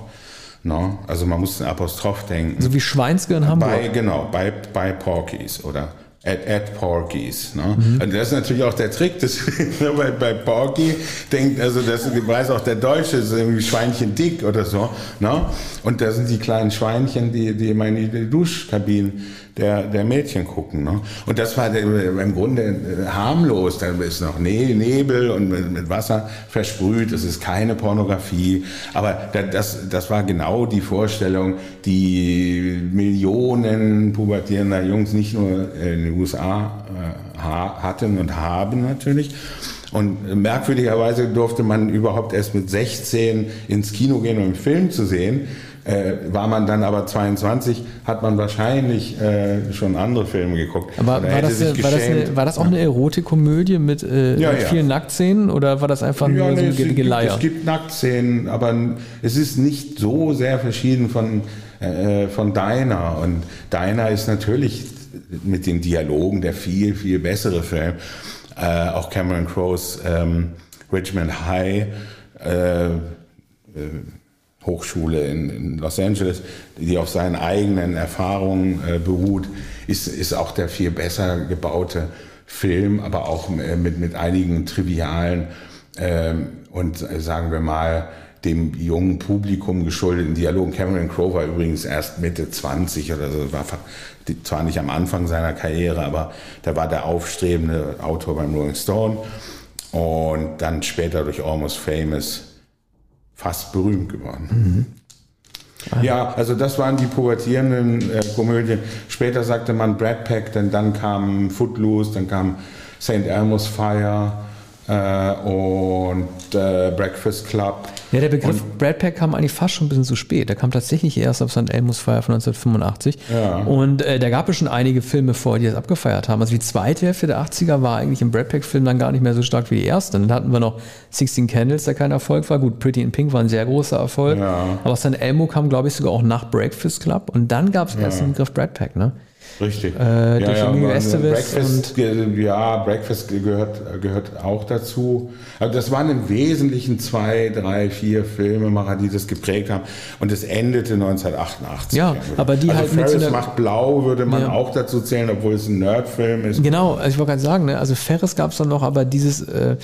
No? Also man muss den Apostroph denken. So wie Schweinske in Hamburg. Bei, genau, bei, bei Porky's oder at, at Porkies. Ne? Mhm. Und das ist natürlich auch der Trick, dass *laughs* bei, bei Porky denkt, also das weiß auch der Deutsche, das ist irgendwie Schweinchen dick oder so. Ne? Und da sind die kleinen Schweinchen, die, die immer in die Duschkabinen der, der Mädchen gucken. Ne? Und das war im Grunde äh, harmlos. Da ist noch Nebel und mit, Wasser versprüht. Es ist keine Pornografie. Aber das, das war genau die Vorstellung, die Millionen pubertierender Jungs nicht nur in den USA äh, hatten und haben natürlich. Und merkwürdigerweise durfte man überhaupt erst mit 16 ins Kino gehen, um einen Film zu sehen. Äh, war man dann aber 22, hat man wahrscheinlich äh, schon andere Filme geguckt. Aber war das, war, das eine, war das, auch eine Erotikkomödie mit, äh, ja, mit ja. vielen Nacktszenen oder war das einfach ja, nur so ein Geleier? Es gibt Nacktszenen, aber es ist nicht so sehr verschieden von, äh, von Deiner. Und Deiner ist natürlich mit den Dialogen der viel, viel bessere Film. Äh, auch Cameron Crowes ähm, Richmond High äh, Hochschule in, in, Los Angeles, die auf seinen eigenen Erfahrungen äh, beruht, ist, ist auch der viel besser gebaute Film, aber auch äh, mit, mit einigen trivialen ähm, und äh, sagen wir mal dem jungen Publikum geschuldeten Dialogen. Cameron Crowe war übrigens erst Mitte 20 oder so, war zwar nicht am Anfang seiner Karriere, aber da war der aufstrebende Autor beim Rolling Stone und dann später durch Almost Famous fast berühmt geworden. Mhm. Ja, also das waren die pubertierenden äh, Komödien. Später sagte man Brad Pack, denn dann kam Footloose, dann kam St. Elmo's Fire äh, und äh, Breakfast Club. Ja, der Begriff und, Brad Pack kam eigentlich fast schon ein bisschen zu spät. Der kam tatsächlich erst auf St. Elmo's Fire von 1985. Ja. Und äh, da gab es schon einige Filme vor, die das abgefeiert haben. Also die zweite Hälfte der 80er war eigentlich im Brad Pack-Film dann gar nicht mehr so stark wie die erste. Dann hatten wir noch 16 Candles, der kein Erfolg war. Gut, Pretty in Pink war ein sehr großer Erfolg. Ja. Aber St. Elmo kam, glaube ich, sogar auch nach Breakfast Club. Und dann gab es erst den Begriff Brad Pack, ne? Richtig. Äh, ja, ja, Breakfast, ja, Breakfast gehört, gehört auch dazu. Also das waren im Wesentlichen zwei, drei, vier Filmemacher, die das geprägt haben. Und es endete 1988. Ja, aber die also halt Ferris mit so macht blau würde man ja. auch dazu zählen, obwohl es ein Nerdfilm ist. Genau, also ich wollte gerade sagen, ne? also Ferris gab es dann noch, aber dieses äh,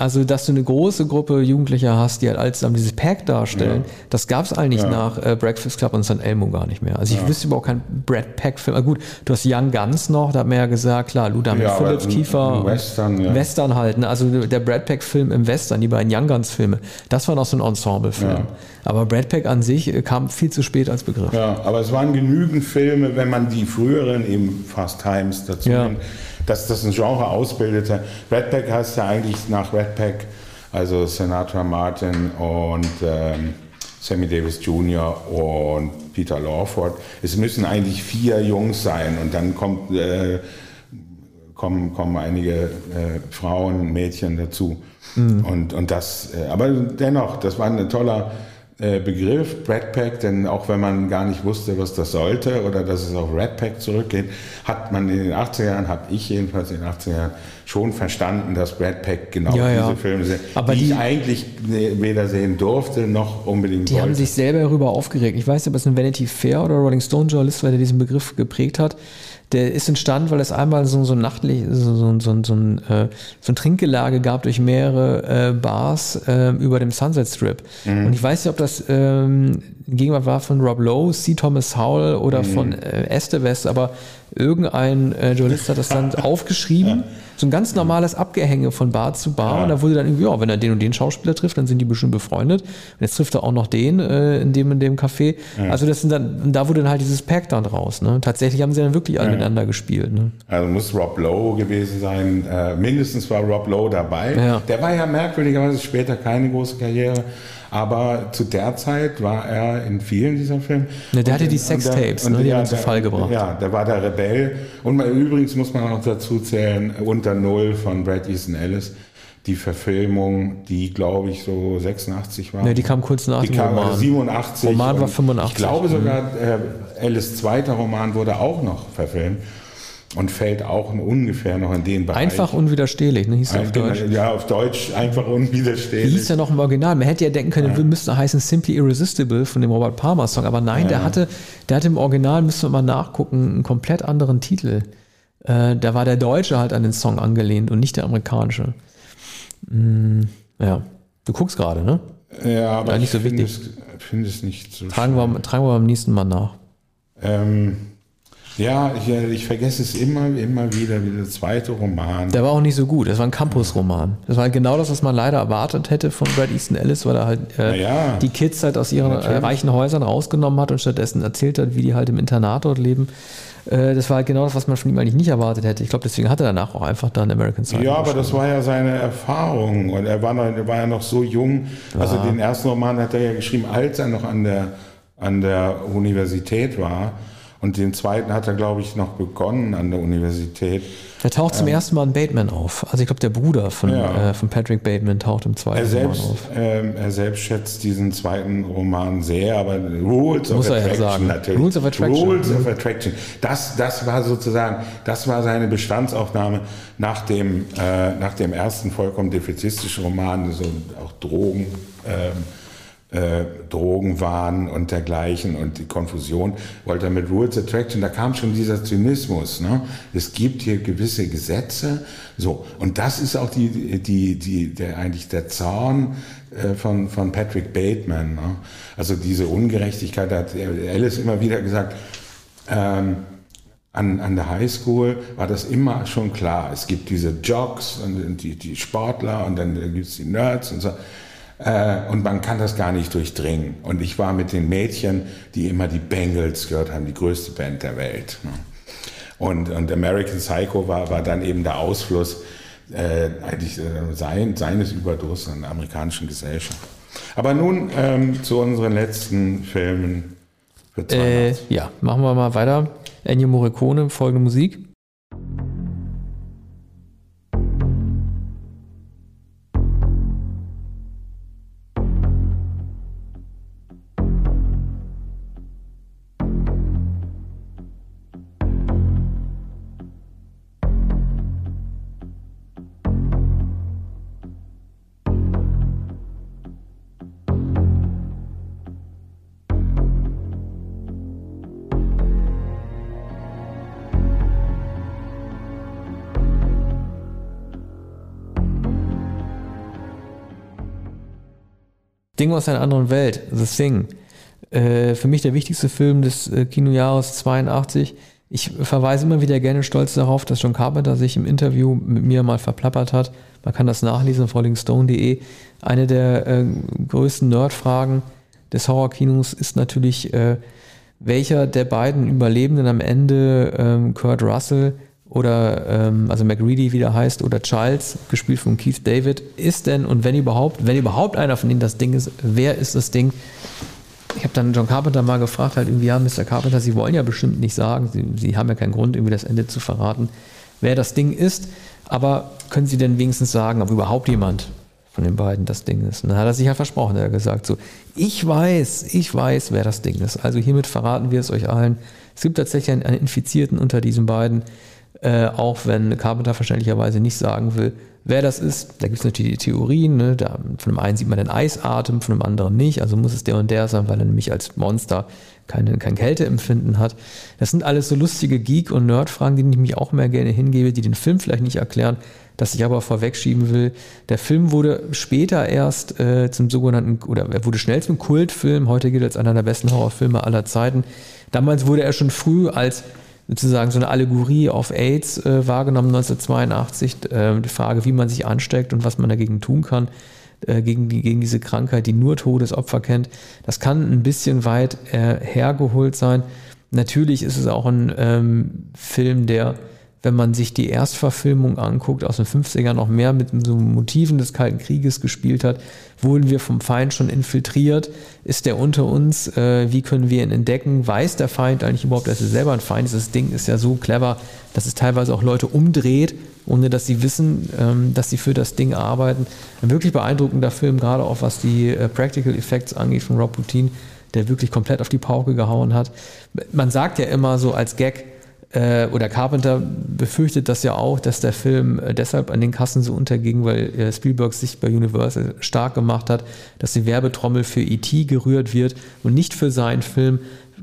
also, dass du eine große Gruppe Jugendlicher hast, die halt alles zusammen dieses Pack darstellen, ja. das gab es eigentlich ja. nach äh, Breakfast Club und St. Elmo gar nicht mehr. Also ich ja. wüsste überhaupt keinen Brad Pack-Film. Ah, gut, du hast Young Guns noch, da hat man ja gesagt, klar, Luda mit Phillips, Kiefer. Western. Western halt. Ne? Also der Brad Pack-Film im Western, die beiden Young Guns-Filme, das war noch so ein Ensemble-Film. Aber Brad Pack an sich äh, kam viel zu spät als Begriff. Ja, aber es waren genügend Filme, wenn man die früheren, eben Fast Times dazu nimmt dass das ein Genre ausbildete. Redback heißt ja eigentlich nach Redback, also Sinatra Martin und ähm, Sammy Davis Jr. und Peter Lawford. Es müssen eigentlich vier Jungs sein und dann kommt, äh, kommen, kommen einige äh, Frauen, Mädchen dazu. Mhm. Und, und das, äh, aber dennoch, das war ein toller Begriff, Red Pack, denn auch wenn man gar nicht wusste, was das sollte oder dass es auf Red Pack zurückgeht, hat man in den 80er Jahren, habe ich jedenfalls in den 80er Jahren schon verstanden, dass Red Pack genau ja, diese ja. Filme sind, Aber die, die, ich eigentlich weder sehen durfte noch unbedingt Die wollte. haben sich selber darüber aufgeregt. Ich weiß nicht, ob es ein Vanity Fair oder Rolling Stone Journalist war, der diesen Begriff geprägt hat der ist entstanden, weil es einmal so, so nachtlich, so, so, so, so, ein, äh, so ein Trinkgelage gab durch mehrere äh, Bars äh, über dem Sunset Strip. Mhm. Und ich weiß nicht, ob das ähm, Gegenwart war von Rob Lowe, C. Thomas Howell oder mhm. von äh, Estevez, aber irgendein äh, Journalist hat das dann *laughs* aufgeschrieben. So ein ganz normales Abgehänge von Bar zu Bar. Ja. Und da wurde dann irgendwie, ja, wenn er den und den Schauspieler trifft, dann sind die bestimmt befreundet. Und jetzt trifft er auch noch den äh, in dem in dem Café. Ja. Also das sind dann, da wurde dann halt dieses Pack dann raus. Ne? Tatsächlich haben sie dann wirklich alle miteinander gespielt. Ne? Also muss Rob Lowe gewesen sein. Äh, mindestens war Rob Lowe dabei. Der war ja merkwürdigerweise später keine große Karriere. Aber zu der Zeit war er in vielen dieser Filme. Ne, der hatte die Sextapes, ne, die ja, haben zu Fall gebracht. Ja, der war der Rebell. Und man, übrigens muss man auch dazu zählen, unter Null von Brad Easton Ellis. Die Verfilmung, die glaube ich so 86 war. Ne, die kam kurz nach die dem kam Roman. 87. Roman war 85. Ich glaube sogar, äh, Ellis zweiter Roman wurde auch noch verfilmt und fällt auch ungefähr noch in den Bereich. Einfach unwiderstehlich, ne? hieß er auf Deutsch. Ja, auf Deutsch einfach unwiderstehlich. Hieß der noch im Original? Man hätte ja denken können, ja. müsste heißen Simply Irresistible von dem Robert Palmer Song, aber nein, ja. der hatte, der hatte im Original, müssen wir mal nachgucken, einen komplett anderen Titel. Äh, da war der Deutsche halt an den Song angelehnt und nicht der amerikanische. Mm, ja, du guckst gerade, ne? Ja, aber ja, nicht so wichtig. Ich finde es nicht so tragen wir, tragen wir beim nächsten Mal nach. Ähm, ja, ich, äh, ich, vergesse es immer, immer wieder, wie der zweite Roman. Der war auch nicht so gut. Das war ein Campus-Roman. Das war genau das, was man leider erwartet hätte von Brad Easton Ellis, weil er halt äh, ja, die Kids halt aus ihren äh, reichen Häusern rausgenommen hat und stattdessen erzählt hat, wie die halt im Internat dort leben. Äh, das war halt genau das, was man von ihm eigentlich nicht erwartet hätte. Ich glaube, deswegen hat er danach auch einfach dann American Psycho. Ja, aber das war ja seine Erfahrung. Und er war, noch, er war ja noch so jung. Also ja. den ersten Roman hat er ja geschrieben, als er noch an der, an der Universität war. Und den zweiten hat er, glaube ich, noch begonnen an der Universität. Er taucht zum ähm, ersten Mal in Bateman auf. Also ich glaube, der Bruder von, ja. äh, von Patrick Bateman taucht im zweiten er selbst, Roman auf. Ähm, er selbst schätzt diesen zweiten Roman sehr, aber Rules Muss of Attraction ja natürlich. Rules of Attraction. Rules of Attraction. Das, das war sozusagen, das war seine Bestandsaufnahme nach dem, äh, nach dem ersten vollkommen defizistischen Roman, so auch Drogen. Ähm, äh, Drogenwahn und dergleichen und die Konfusion, wollte er mit Rules Attraction, da kam schon dieser Zynismus. Ne? Es gibt hier gewisse Gesetze, so und das ist auch die, die, die, der eigentlich der Zorn äh, von, von Patrick Bateman. Ne? Also diese Ungerechtigkeit, da hat Alice immer wieder gesagt. Ähm, an, an der Highschool war das immer schon klar. Es gibt diese Jocks und die, die Sportler und dann gibt es die Nerds und so. Äh, und man kann das gar nicht durchdringen. Und ich war mit den Mädchen, die immer die Bengals gehört haben, die größte Band der Welt. Ne? Und, und American Psycho war, war dann eben der Ausfluss äh, eigentlich äh, sein, seines Überdruss an der amerikanischen Gesellschaft. Aber nun ähm, zu unseren letzten Filmen für äh, Ja, machen wir mal weiter. Ennio Morricone, folgende Musik. Ding aus einer anderen Welt, The Thing. Äh, für mich der wichtigste Film des äh, Kinojahres 82. Ich verweise immer wieder gerne stolz darauf, dass John Carpenter sich im Interview mit mir mal verplappert hat. Man kann das nachlesen auf rollingstone.de. Eine der äh, größten Nerdfragen des Horrorkinos ist natürlich, äh, welcher der beiden Überlebenden am Ende, ähm, Kurt Russell oder ähm, also McReady wie der heißt oder Charles, gespielt von Keith David, ist denn und wenn überhaupt, wenn überhaupt einer von ihnen das Ding ist, wer ist das Ding? Ich habe dann John Carpenter mal gefragt, halt irgendwie, ja, Mr. Carpenter, Sie wollen ja bestimmt nicht sagen, Sie, Sie haben ja keinen Grund, irgendwie das Ende zu verraten, wer das Ding ist, aber können Sie denn wenigstens sagen, ob überhaupt jemand von den beiden das Ding ist? Und dann hat er sich ja versprochen, er hat gesagt so, ich weiß, ich weiß, wer das Ding ist. Also hiermit verraten wir es euch allen. Es gibt tatsächlich einen, einen Infizierten unter diesen beiden, äh, auch wenn Carpenter verständlicherweise nicht sagen will, wer das ist. Da gibt es natürlich die Theorien. Ne? Da, von dem einen sieht man den Eisatem, von dem anderen nicht. Also muss es der und der sein, weil er nämlich als Monster keine, kein Kälteempfinden hat. Das sind alles so lustige Geek- und Nerd-Fragen, die ich mich auch mehr gerne hingebe, die den Film vielleicht nicht erklären, das ich aber vorwegschieben will. Der Film wurde später erst äh, zum sogenannten, oder er wurde schnell zum Kultfilm. Heute gilt er als einer der besten Horrorfilme aller Zeiten. Damals wurde er schon früh als sozusagen so eine Allegorie auf AIDS äh, wahrgenommen 1982. Äh, die Frage, wie man sich ansteckt und was man dagegen tun kann, äh, gegen, die, gegen diese Krankheit, die nur Todesopfer kennt. Das kann ein bisschen weit äh, hergeholt sein. Natürlich ist es auch ein ähm, Film, der wenn man sich die Erstverfilmung anguckt, aus den 50ern noch mehr mit so Motiven des Kalten Krieges gespielt hat, wurden wir vom Feind schon infiltriert? Ist der unter uns? Äh, wie können wir ihn entdecken? Weiß der Feind eigentlich überhaupt, dass er selber ein Feind ist? Das Ding ist ja so clever, dass es teilweise auch Leute umdreht, ohne dass sie wissen, ähm, dass sie für das Ding arbeiten. Ein wirklich beeindruckender Film, gerade auch was die äh, Practical Effects angeht von Rob Putin, der wirklich komplett auf die Pauke gehauen hat. Man sagt ja immer so als Gag, oder Carpenter befürchtet das ja auch, dass der Film äh, deshalb an den Kassen so unterging, weil äh, Spielberg sich bei Universal stark gemacht hat, dass die Werbetrommel für E.T. gerührt wird und nicht für seinen Film.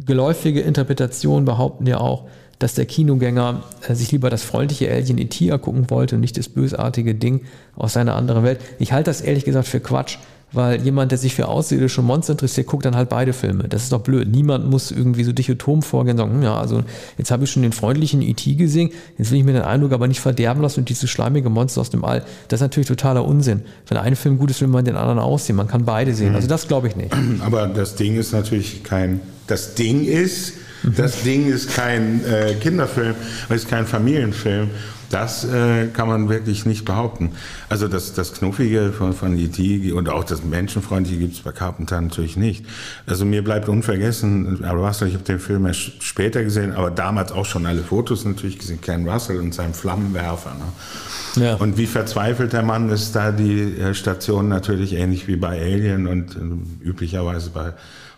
Geläufige Interpretationen behaupten ja auch, dass der Kinogänger äh, sich lieber das freundliche Alien E.T. ergucken wollte und nicht das bösartige Ding aus seiner anderen Welt. Ich halte das ehrlich gesagt für Quatsch weil jemand, der sich für außerirdische Monster interessiert, guckt dann halt beide Filme. Das ist doch blöd. Niemand muss irgendwie so dichotom vorgehen und sagen, hm, ja, also jetzt habe ich schon den freundlichen E.T. gesehen, jetzt will ich mir den Eindruck aber nicht verderben lassen und diese schleimige Monster aus dem All. Das ist natürlich totaler Unsinn. Wenn ein Film gut ist, will man den anderen aussehen. Man kann beide sehen. Also das glaube ich nicht. *clears throat* Aber das Ding ist natürlich kein, das Ding ist, das Ding ist kein äh, Kinderfilm, es ist kein Familienfilm. Das äh, kann man wirklich nicht behaupten. Also das, das Knuffige von, von E.T. und auch das Menschenfreundliche gibt es bei Carpenter natürlich nicht. Also mir bleibt unvergessen, Russell, ich habe den Film erst später gesehen, aber damals auch schon alle Fotos natürlich gesehen, Ken Russell und seinem Flammenwerfer. Ne? Ja. Und wie verzweifelt der Mann ist, da die äh, Station natürlich ähnlich wie bei Alien und äh, üblicherweise bei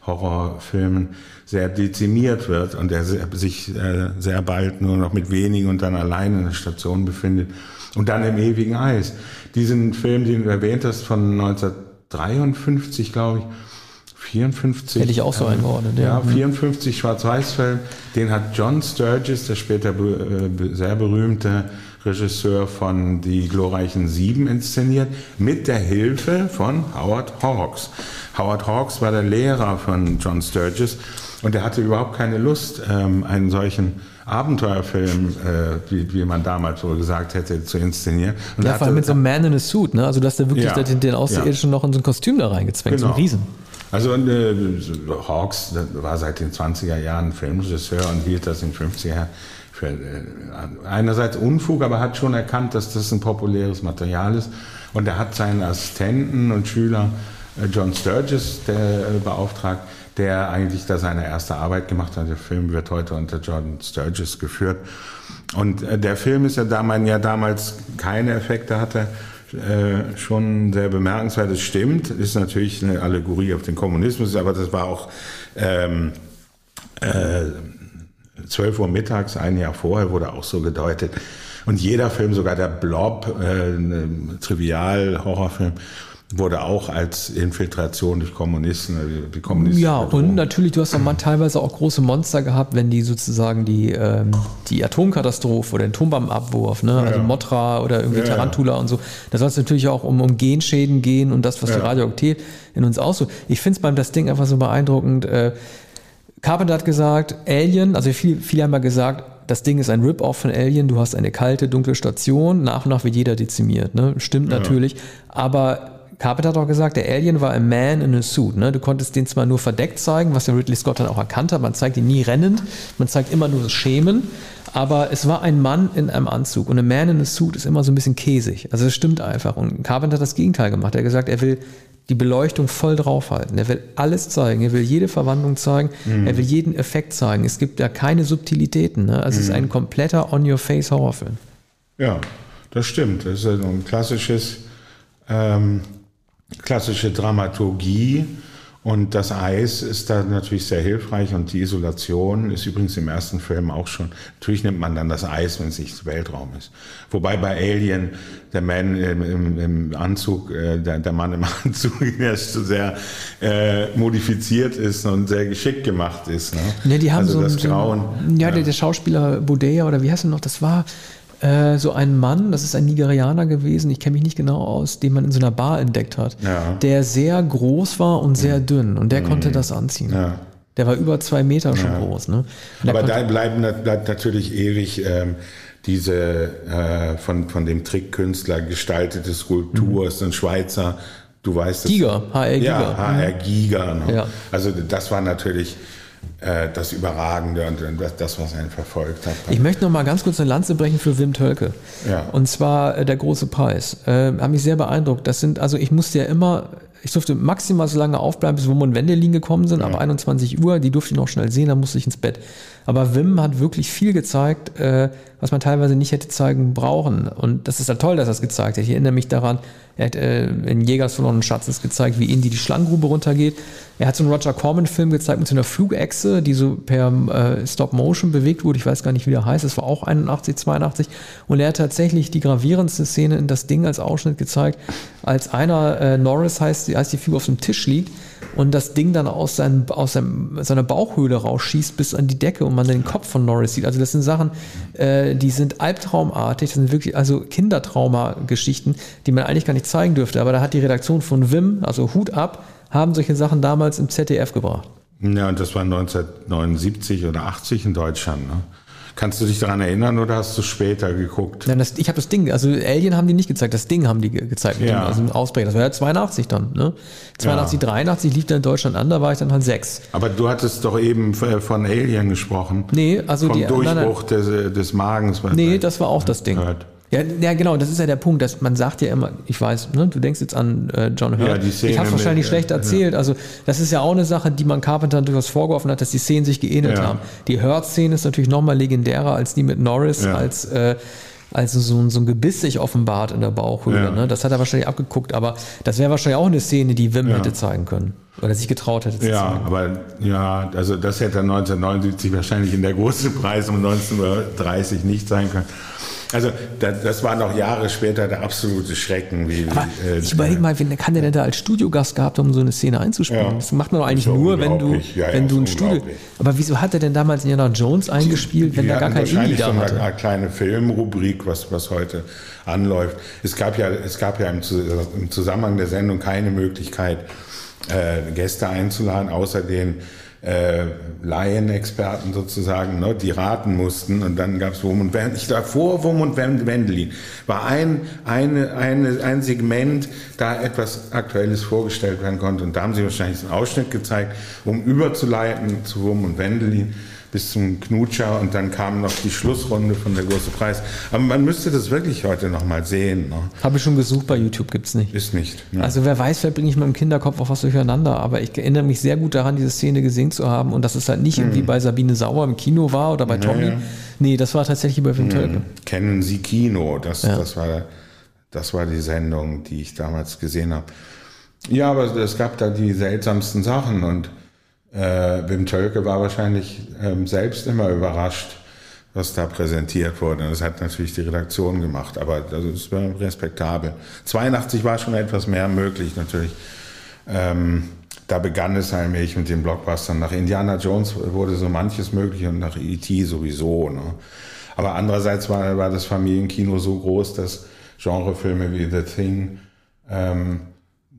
Horrorfilmen sehr dezimiert wird und er sich äh, sehr bald nur noch mit wenigen und dann allein in der Station befindet und dann im ewigen Eis. Diesen Film, den du erwähnt hast, von 1953, glaube ich, 54. Hätte ich auch so ähm, eingeordnet, ja. Ja, 54 Schwarz-Weiß-Film, den hat John Sturgis, der später äh, sehr berühmte Regisseur von Die glorreichen Sieben inszeniert, mit der Hilfe von Howard Hawks. Howard Hawks war der Lehrer von John Sturgis und er hatte überhaupt keine Lust, ähm, einen solchen Abenteuerfilm, äh, wie, wie man damals wohl gesagt hätte, zu inszenieren. Und ja, vor allem mit so einem Man in a Suit, ne? Also dass der wirklich ja, den, den Außerirdischen ja. noch in so ein Kostüm da reingezwängt, genau. so ein genau. Riesen. Also äh, Hawks war seit den 20er Jahren Filmregisseur und hielt das in den 50er Jahren einerseits Unfug, aber hat schon erkannt, dass das ein populäres Material ist. Und er hat seinen Assistenten und Schüler äh, John Sturges der, äh, beauftragt, der eigentlich da seine erste Arbeit gemacht hat. Der Film wird heute unter John Sturges geführt. Und äh, der Film ist ja, da man ja damals keine Effekte hatte, äh, schon sehr bemerkenswert. Es stimmt, ist natürlich eine Allegorie auf den Kommunismus, aber das war auch ähm, äh, 12 Uhr mittags, ein Jahr vorher, wurde auch so gedeutet. Und jeder Film, sogar der Blob, äh, ein Trivial-Horrorfilm, wurde auch als Infiltration durch Kommunisten, äh, die Kommunisten. Ja, und natürlich, du hast auch mal teilweise auch große Monster gehabt, wenn die sozusagen die, ähm, die Atomkatastrophe oder den Atombombenabwurf, ne? also ja. Motra oder irgendwie ja, Tarantula und so, da soll es natürlich auch um, um Genschäden gehen und das, was die Radioaktivität in uns so. Ich finde es beim das Ding einfach so beeindruckend. Äh, Carpenter hat gesagt, Alien, also viele, viele haben ja gesagt, das Ding ist ein Rip-Off von Alien, du hast eine kalte, dunkle Station, nach und nach wird jeder dezimiert. Ne? Stimmt natürlich, aber Carpenter hat auch gesagt, der Alien war ein Man in a Suit. Ne? Du konntest den zwar nur verdeckt zeigen, was der Ridley Scott dann auch erkannt hat. Man zeigt ihn nie rennend, man zeigt immer nur das Schemen. Aber es war ein Mann in einem Anzug und ein Man in a Suit ist immer so ein bisschen käsig. Also es stimmt einfach. Und Carpenter hat das Gegenteil gemacht. Er hat gesagt, er will die Beleuchtung voll draufhalten. Er will alles zeigen. Er will jede Verwandlung zeigen. Mhm. Er will jeden Effekt zeigen. Es gibt da keine Subtilitäten. Ne? Also mhm. es ist mhm. ein kompletter On-Your-Face-Horrorfilm. Ja, das stimmt. Das ist ein klassisches ähm, klassische Dramaturgie. Und das Eis ist da natürlich sehr hilfreich und die Isolation ist übrigens im ersten Film auch schon. Natürlich nimmt man dann das Eis, wenn es nicht Weltraum ist. Wobei bei Alien der Mann im, im, im Anzug, äh, der, der, Mann im *laughs* Anzug, der sehr äh, modifiziert ist und sehr geschickt gemacht ist. Ne? Ja, die haben also so, das Grauen. So, ja, ja, Der, der Schauspieler Boudea oder wie heißt er noch? Das war äh, so ein Mann, das ist ein Nigerianer gewesen, ich kenne mich nicht genau aus, den man in so einer Bar entdeckt hat, ja. der sehr groß war und sehr mhm. dünn und der mhm. konnte das anziehen. Ja. Der war über zwei Meter schon ja. groß. Ne? Aber da bleiben, bleibt natürlich ewig ähm, diese äh, von, von dem Trickkünstler gestaltete Skulptur, mhm. ist ein Schweizer, du weißt es. Giga, HR Giga. Ja, HR Giga. Ne? Ja. Also das war natürlich das Überragende und das, was einen verfolgt hat. Ich möchte noch mal ganz kurz eine Lanze brechen für Wim Tölke. Ja. Und zwar äh, der große Preis. Äh, hat mich sehr beeindruckt. Das sind, also ich musste ja immer, ich durfte maximal so lange aufbleiben, bis Wum und Wendelin gekommen sind, ja. ab 21 Uhr. Die durfte ich noch schnell sehen, dann musste ich ins Bett. Aber Wim hat wirklich viel gezeigt, äh, was man teilweise nicht hätte zeigen brauchen. Und das ist ja toll, dass er es gezeigt hat. Ich erinnere mich daran, er hat äh, in Jägers verlorenen Schatzes gezeigt, wie Indy die Schlangengrube runtergeht. Er hat so einen Roger Corman-Film gezeigt mit so einer Flugechse, die so per äh, Stop-Motion bewegt wurde. Ich weiß gar nicht, wie der heißt. Das war auch 81, 82. Und er hat tatsächlich die gravierendste Szene in das Ding als Ausschnitt gezeigt, als einer, Norris heißt, als die Figur auf dem Tisch liegt und das Ding dann aus, seinem, aus seinem, seiner Bauchhöhle rausschießt bis an die Decke und man den Kopf von Norris sieht. Also das sind Sachen, äh, die sind albtraumartig, das sind wirklich also Kindertrauma-Geschichten, die man eigentlich gar nicht zeigen dürfte. Aber da hat die Redaktion von Wim, also Hut ab, haben solche Sachen damals im ZDF gebracht. Ja, und das war 1979 oder 80 in Deutschland. Ne? Kannst du dich daran erinnern oder hast du später geguckt? Nein, das, ich habe das Ding, also Alien haben die nicht gezeigt, das Ding haben die gezeigt, ja. also ein Ausbrecher. Das war ja 82 dann, ne? 82, ja. 83 lief dann in Deutschland an, da war ich dann halt sechs. Aber du hattest doch eben von Alien gesprochen. Nee, also Vom die Durchbruch nein, nein. Des, des Magens. Nee, das war auch das Ding. Hört. Ja, ja, genau, das ist ja der Punkt, dass man sagt ja immer, ich weiß, ne, du denkst jetzt an äh, John Hurt. Ja, die Szene ich habe wahrscheinlich mit, schlecht erzählt. Ja. Also das ist ja auch eine Sache, die man Carpenter durchaus vorgeworfen hat, dass die Szenen sich geähnelt haben. Die Hurt-Szene ist natürlich nochmal legendärer als die mit Norris, als äh, also so, so ein Gebiss sich offenbart in der Bauchhöhle. Ne? Das hat er wahrscheinlich abgeguckt, aber das wäre wahrscheinlich auch eine Szene, die Wim hätte zeigen können. Oder sich getraut hätte zu ja, zeigen. Ja, aber ja, also das hätte er 1979 wahrscheinlich in der großen Preis um 19.30 Uhr nicht sein können. Also das war noch Jahre später der absolute Schrecken. Wie, äh, ich überlege mal, wen kann der denn da als Studiogast gehabt, um so eine Szene einzuspielen? Ja. Das macht man doch eigentlich nur, wenn du, ja, wenn ja, du ein Studio. Aber wieso hat er denn damals Indiana Jones eingespielt, wenn da gar kein Indie da? Wahrscheinlich so eine kleine Filmrubrik, was, was heute anläuft. Es gab ja, es gab ja im, im Zusammenhang der Sendung keine Möglichkeit, äh, Gäste einzuladen, außer den äh, Laienexperten sozusagen, ne, die raten mussten. Und dann gab es Wurm und Wendelin. Ich davor Wurm und Wendelin war ein, eine, eine, ein Segment, da etwas Aktuelles vorgestellt werden konnte. Und da haben sie wahrscheinlich einen Ausschnitt gezeigt, um überzuleiten zu Wurm und Wendelin bis zum Knutscher und dann kam noch die Schlussrunde von der große Preis. Aber man müsste das wirklich heute noch mal sehen. Ne? Habe ich schon gesucht, bei YouTube gibt es nicht. Ist nicht. Ja. Also wer weiß, vielleicht bringe ich mit dem Kinderkopf auch was durcheinander. Aber ich erinnere mich sehr gut daran, diese Szene gesehen zu haben und dass es halt nicht mhm. irgendwie bei Sabine Sauer im Kino war oder bei Tommy. Ja, Nee, das war tatsächlich bei Wim. Tölke. Kennen Sie Kino? Das, das, war, das war die Sendung, die ich damals gesehen habe. Ja, aber es gab da die seltsamsten Sachen und äh, Wim Tölke war wahrscheinlich ähm, selbst immer überrascht, was da präsentiert wurde. Das hat natürlich die Redaktion gemacht, aber das war respektabel. 82 war schon etwas mehr möglich natürlich. Ähm, da begann es allmählich mit den Blockbustern. Nach Indiana Jones wurde so manches möglich und nach E.T. sowieso. Ne? Aber andererseits war, war das Familienkino so groß, dass Genrefilme wie The Thing ähm,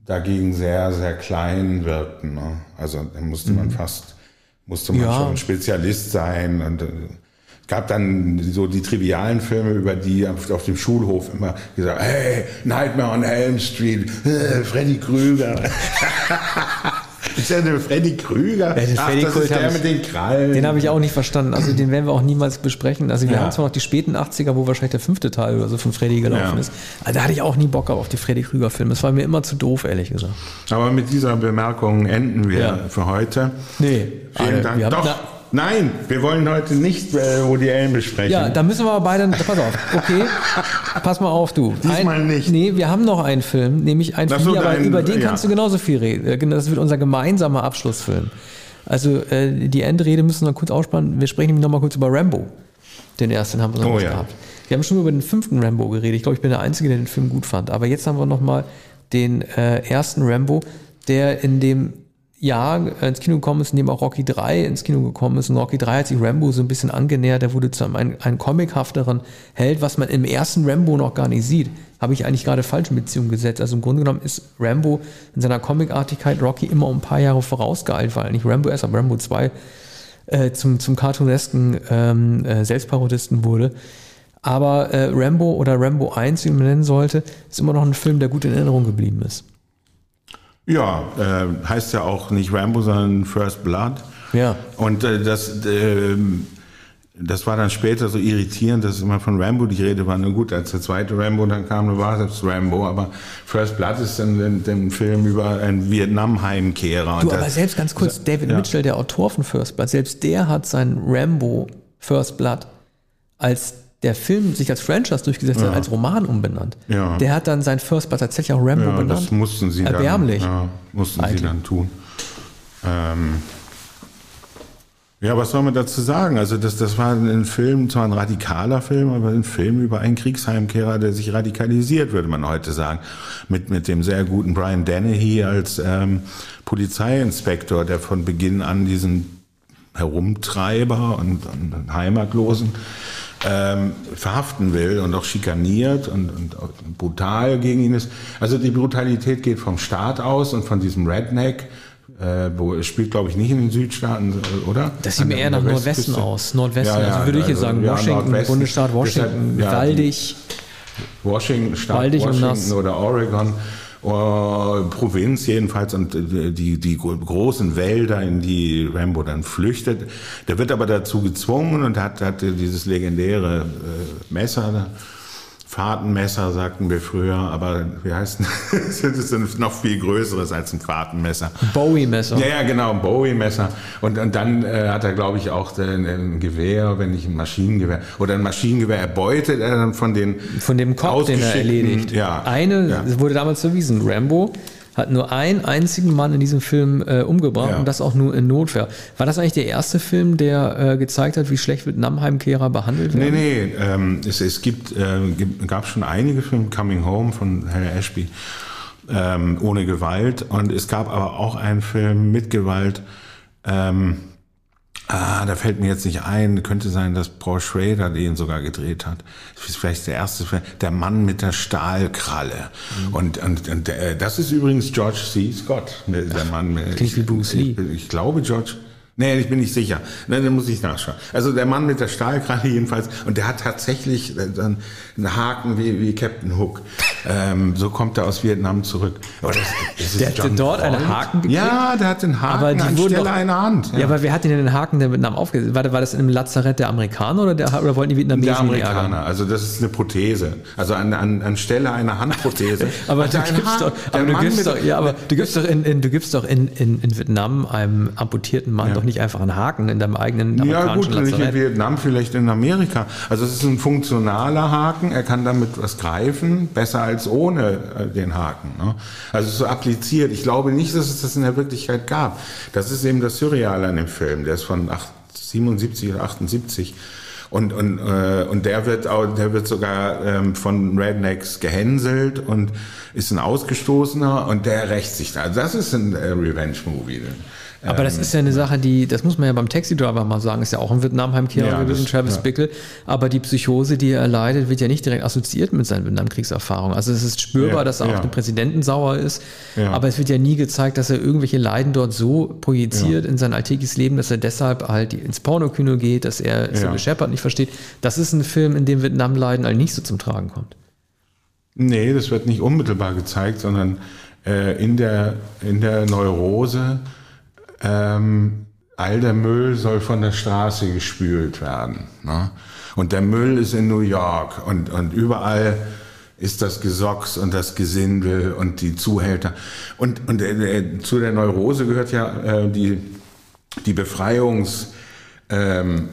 dagegen sehr, sehr klein wirkten. Ne? Also da musste man mhm. fast, musste man ja. schon Spezialist sein und äh, es gab dann so die trivialen Filme, über die auf, auf dem Schulhof immer gesagt, hey, Nightmare on Elm Street, äh, Freddy Krüger. *laughs* Ist ja der Freddy Krüger. Ja, Ach, Freddy das ist der ich, mit den Krallen. Den habe ich auch nicht verstanden. Also den werden wir auch niemals besprechen. Also wir ja. haben zwar noch die späten 80er, wo wahrscheinlich der fünfte Teil oder so von Freddy gelaufen ja. ist. Aber da hatte ich auch nie Bock auf die Freddy Krüger Filme. Das war mir immer zu doof, ehrlich gesagt. Aber mit dieser Bemerkung enden wir ja. für heute. Nee. Vielen Dank. Doch. Nein, wir wollen heute nicht äh, Woody Allen besprechen. Ja, da müssen wir aber beide. Pass auf, okay. pass mal auf, du. Diesmal ein, nicht. Nee, wir haben noch einen Film, nämlich einen Film, so, aber dein, über den ja. kannst du genauso viel reden. Äh, das wird unser gemeinsamer Abschlussfilm. Also äh, die Endrede müssen wir kurz ausspannen. Wir sprechen nämlich nochmal kurz über Rambo. Den ersten haben wir noch oh, ja. gehabt. Wir haben schon über den fünften Rambo geredet. Ich glaube, ich bin der Einzige, der den Film gut fand. Aber jetzt haben wir nochmal den äh, ersten Rambo, der in dem Jahr ins Kino gekommen ist, in dem auch Rocky 3 ins Kino gekommen ist. Und Rocky 3 hat sich Rambo so ein bisschen angenähert. Der wurde zu einem, einem comichafteren Held, was man im ersten Rambo noch gar nicht sieht. Habe ich eigentlich gerade falsch in Beziehung gesetzt. Also im Grunde genommen ist Rambo in seiner Comicartigkeit Rocky immer um ein paar Jahre vorausgeeilt, weil nicht Rambo erst, aber Rambo 2 äh, zum, zum cartoonesken ähm, äh, Selbstparodisten wurde. Aber äh, Rambo oder Rambo 1, wie man nennen sollte, ist immer noch ein Film, der gut in Erinnerung geblieben ist. Ja, äh, heißt ja auch nicht Rambo, sondern First Blood. Ja. Und äh, das, äh, das war dann später so irritierend, dass immer von Rambo die Rede war. Na gut, als der zweite Rambo dann kam, war es Rambo. Aber First Blood ist dann der Film über einen Vietnam-Heimkehrer. Du, aber selbst ganz kurz, David ja. Mitchell, der Autor von First Blood, selbst der hat sein Rambo First Blood als der Film sich als Franchise durchgesetzt ja. hat, als Roman umbenannt. Ja. Der hat dann sein First Blood tatsächlich auch Rambo ja, benannt. Das mussten sie Erbärmlich. dann, ja, mussten sie dann tun. Ähm, ja, was soll man dazu sagen? Also das, das war ein Film, zwar ein radikaler Film, aber ein Film über einen Kriegsheimkehrer, der sich radikalisiert, würde man heute sagen. Mit, mit dem sehr guten Brian Dennehy als ähm, Polizeiinspektor, der von Beginn an diesen Herumtreiber und, und Heimatlosen ähm, verhaften will und auch schikaniert und, und, und brutal gegen ihn ist. Also die Brutalität geht vom Staat aus und von diesem Redneck, äh, wo es spielt, glaube ich, nicht in den Südstaaten, oder? Das sieht mir eher nach Nordwesten aus. Nordwesten, ja, ja, also würde ich jetzt sagen, ja, Washington, Bundesstaat Washington, deshalb, waldig. Washington, Staat waldig Washington oder Oregon. Uh, Provinz jedenfalls und äh, die, die großen Wälder, in die Rambo dann flüchtet. Der wird aber dazu gezwungen und hat, hat dieses legendäre äh, Messer Fahrtenmesser, sagten wir früher, aber wie heißt *laughs* das? das ist noch viel größeres als ein Fahrtenmesser. Bowie-Messer. Ja, ja, genau, ein Bowie-Messer. Und, und dann äh, hat er, glaube ich, auch ein, ein, Gewehr, wenn nicht ein Maschinengewehr, oder ein Maschinengewehr erbeutet er dann von den Von dem Kopf, den er erledigt. Ja. Eine ja. wurde damals verwiesen, Rambo hat nur einen einzigen Mann in diesem Film äh, umgebracht ja. und das auch nur in Notwehr. War das eigentlich der erste Film, der äh, gezeigt hat, wie schlecht Vietnam-Heimkehrer behandelt werden? Nee, nee, ähm, es, es gibt, äh, gab schon einige Filme, Coming Home von Harry Ashby, ähm, ohne Gewalt und es gab aber auch einen Film mit Gewalt, ähm, Ah, da fällt mir jetzt nicht ein. Könnte sein, dass Paul Schrader den sogar gedreht hat. Das ist vielleicht der erste Film. Der Mann mit der Stahlkralle. Mhm. Und, und, und äh, das ist übrigens George C. Scott. Der, der Mann. Klingt wie Bruce Lee. Ich, ich glaube, George. Nee, ich bin nicht sicher. Nee, dann muss ich nachschauen. Also der Mann mit der Stahlkralle jedenfalls, und der hat tatsächlich einen Haken wie, wie Captain Hook. Ähm, so kommt er aus Vietnam zurück. Das, das der hatte dort einen Haken gekriegt? Ja, der hat den Haken aber die anstelle doch, einer Hand. Ja. ja, aber wer hat denn den Haken der Vietnam aufgesetzt? War, war das in einem Lazarett der Amerikaner oder, der, oder wollten die Vietnamesen Der Amerikaner, also das ist eine Prothese. Also an, an, anstelle einer Handprothese. *laughs* aber, du gibst, doch, aber du gibst doch, ja, aber du gibst doch in, in, du gibst doch in, in, in Vietnam einem amputierten Mann ja. doch nicht einfach einen Haken in deinem eigenen Ja gut, nicht in Vietnam, vielleicht in Amerika. Also es ist ein funktionaler Haken, er kann damit was greifen, besser als ohne äh, den Haken. Ne? Also so appliziert. Ich glaube nicht, dass es das in der Wirklichkeit gab. Das ist eben das Surreale an dem Film. Der ist von 77 oder 78. Und, und, äh, und der wird auch, der wird sogar ähm, von Rednecks gehänselt und ist ein Ausgestoßener und der rächt sich da. Also das ist ein äh, Revenge-Movie. Aber das ähm, ist ja eine Sache, die, das muss man ja beim Taxi-Driver mal sagen, ist ja auch ein Vietnam-Heimkehrer ja, gewesen, Travis ja. Bickle. Aber die Psychose, die er erleidet, wird ja nicht direkt assoziiert mit seinen Vietnamkriegserfahrungen. Also es ist spürbar, ja, dass er auf den Präsidenten sauer ist. Aber es wird ja nie gezeigt, dass er irgendwelche Leiden dort so projiziert in sein alltägliches Leben, dass er deshalb halt ins Pornokino geht, dass er Sybil Shepard nicht versteht. Das ist ein Film, in dem Vietnam-Leiden halt nicht so zum Tragen kommt. Nee, das wird nicht unmittelbar gezeigt, sondern äh, in, der, in der Neurose ähm, all der Müll soll von der Straße gespült werden. Ne? Und der Müll ist in New York und, und überall ist das Gesocks und das Gesindel und die Zuhälter. Und, und äh, zu der Neurose gehört ja äh, die, die Befreiungsneurose. Ähm,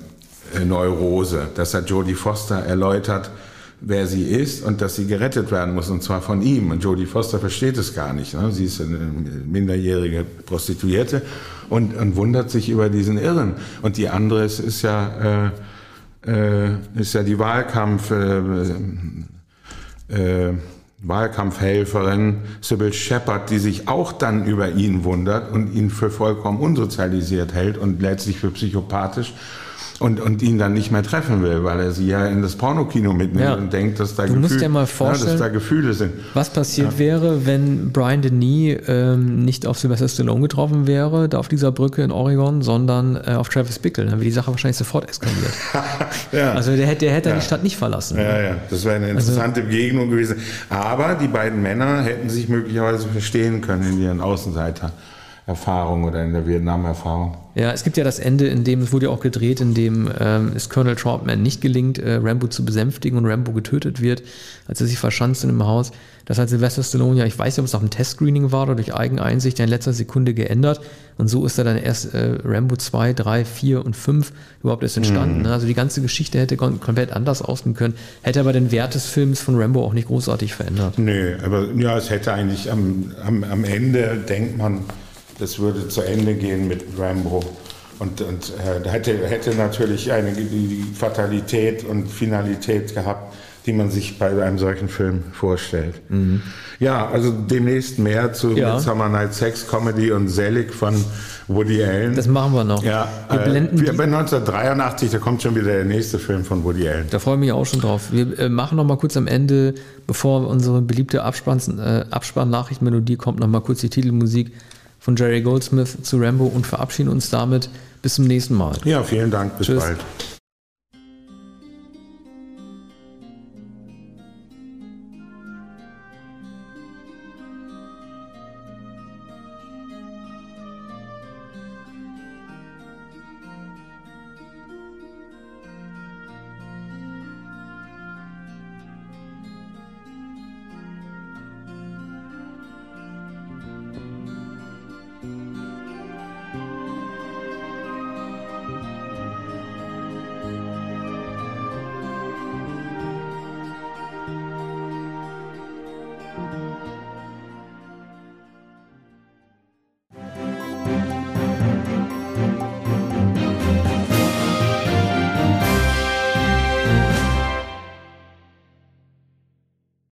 Neurose. das hat Jodie Foster erläutert, wer sie ist und dass sie gerettet werden muss, und zwar von ihm. Und Jodie Foster versteht es gar nicht. Ne? Sie ist eine minderjährige Prostituierte und, und wundert sich über diesen Irren. Und die andere ist, ist ja, äh, äh, ist ja die Wahlkampf, äh, äh, Wahlkampfhelferin Sybil Shepard, die sich auch dann über ihn wundert und ihn für vollkommen unsozialisiert hält und letztlich für psychopathisch und, und ihn dann nicht mehr treffen will, weil er sie ja in das Pornokino mitnimmt ja. und denkt, dass da, du Gefühl, ja mal vorstellen, dass da Gefühle sind. Was passiert ja. wäre, wenn Brian Denis ähm, nicht auf Sylvester Stallone getroffen wäre, da auf dieser Brücke in Oregon, sondern äh, auf Travis Bickle? Dann wäre die Sache wahrscheinlich sofort eskaliert. *laughs* ja. Also der, der hätte die Stadt nicht verlassen. Ja, ja, das wäre eine also interessante also, Begegnung gewesen. Aber die beiden Männer hätten sich möglicherweise verstehen können in ihren Außenseiter. Erfahrung oder in der Vietnam-Erfahrung. Ja, es gibt ja das Ende, in dem, es wurde ja auch gedreht, in dem ähm, es Colonel Troutman nicht gelingt, äh, Rambo zu besänftigen und Rambo getötet wird, als er sich verschanzt in einem Haus. Das hat Sylvester Stallone ja, ich weiß nicht, ob es auf einem Testscreening war oder durch Eigeneinsicht, in letzter Sekunde geändert. Und so ist er dann erst äh, Rambo 2, 3, 4 und 5 überhaupt erst entstanden. Mhm. Also die ganze Geschichte hätte komplett anders ausgehen können, hätte aber den Wert des Films von Rambo auch nicht großartig verändert. Nö, aber ja, es hätte eigentlich am, am, am Ende, denkt man, das würde zu Ende gehen mit Rambo. Und, und äh, hätte, hätte natürlich eine die Fatalität und Finalität gehabt, die man sich bei einem solchen Film vorstellt. Mhm. Ja, also demnächst mehr zu ja. Summer Night Sex Comedy und Selig von Woody Allen. Das machen wir noch. Ja, wir äh, blenden wir, bei 1983, da kommt schon wieder der nächste Film von Woody Allen. Da freue ich mich auch schon drauf. Wir äh, machen noch mal kurz am Ende, bevor unsere beliebte Abspann, äh, Abspann-Nachrichtenmelodie kommt, noch mal kurz die Titelmusik von Jerry Goldsmith zu Rambo und verabschieden uns damit bis zum nächsten Mal. Ja, vielen Dank. Bis Tschüss. bald.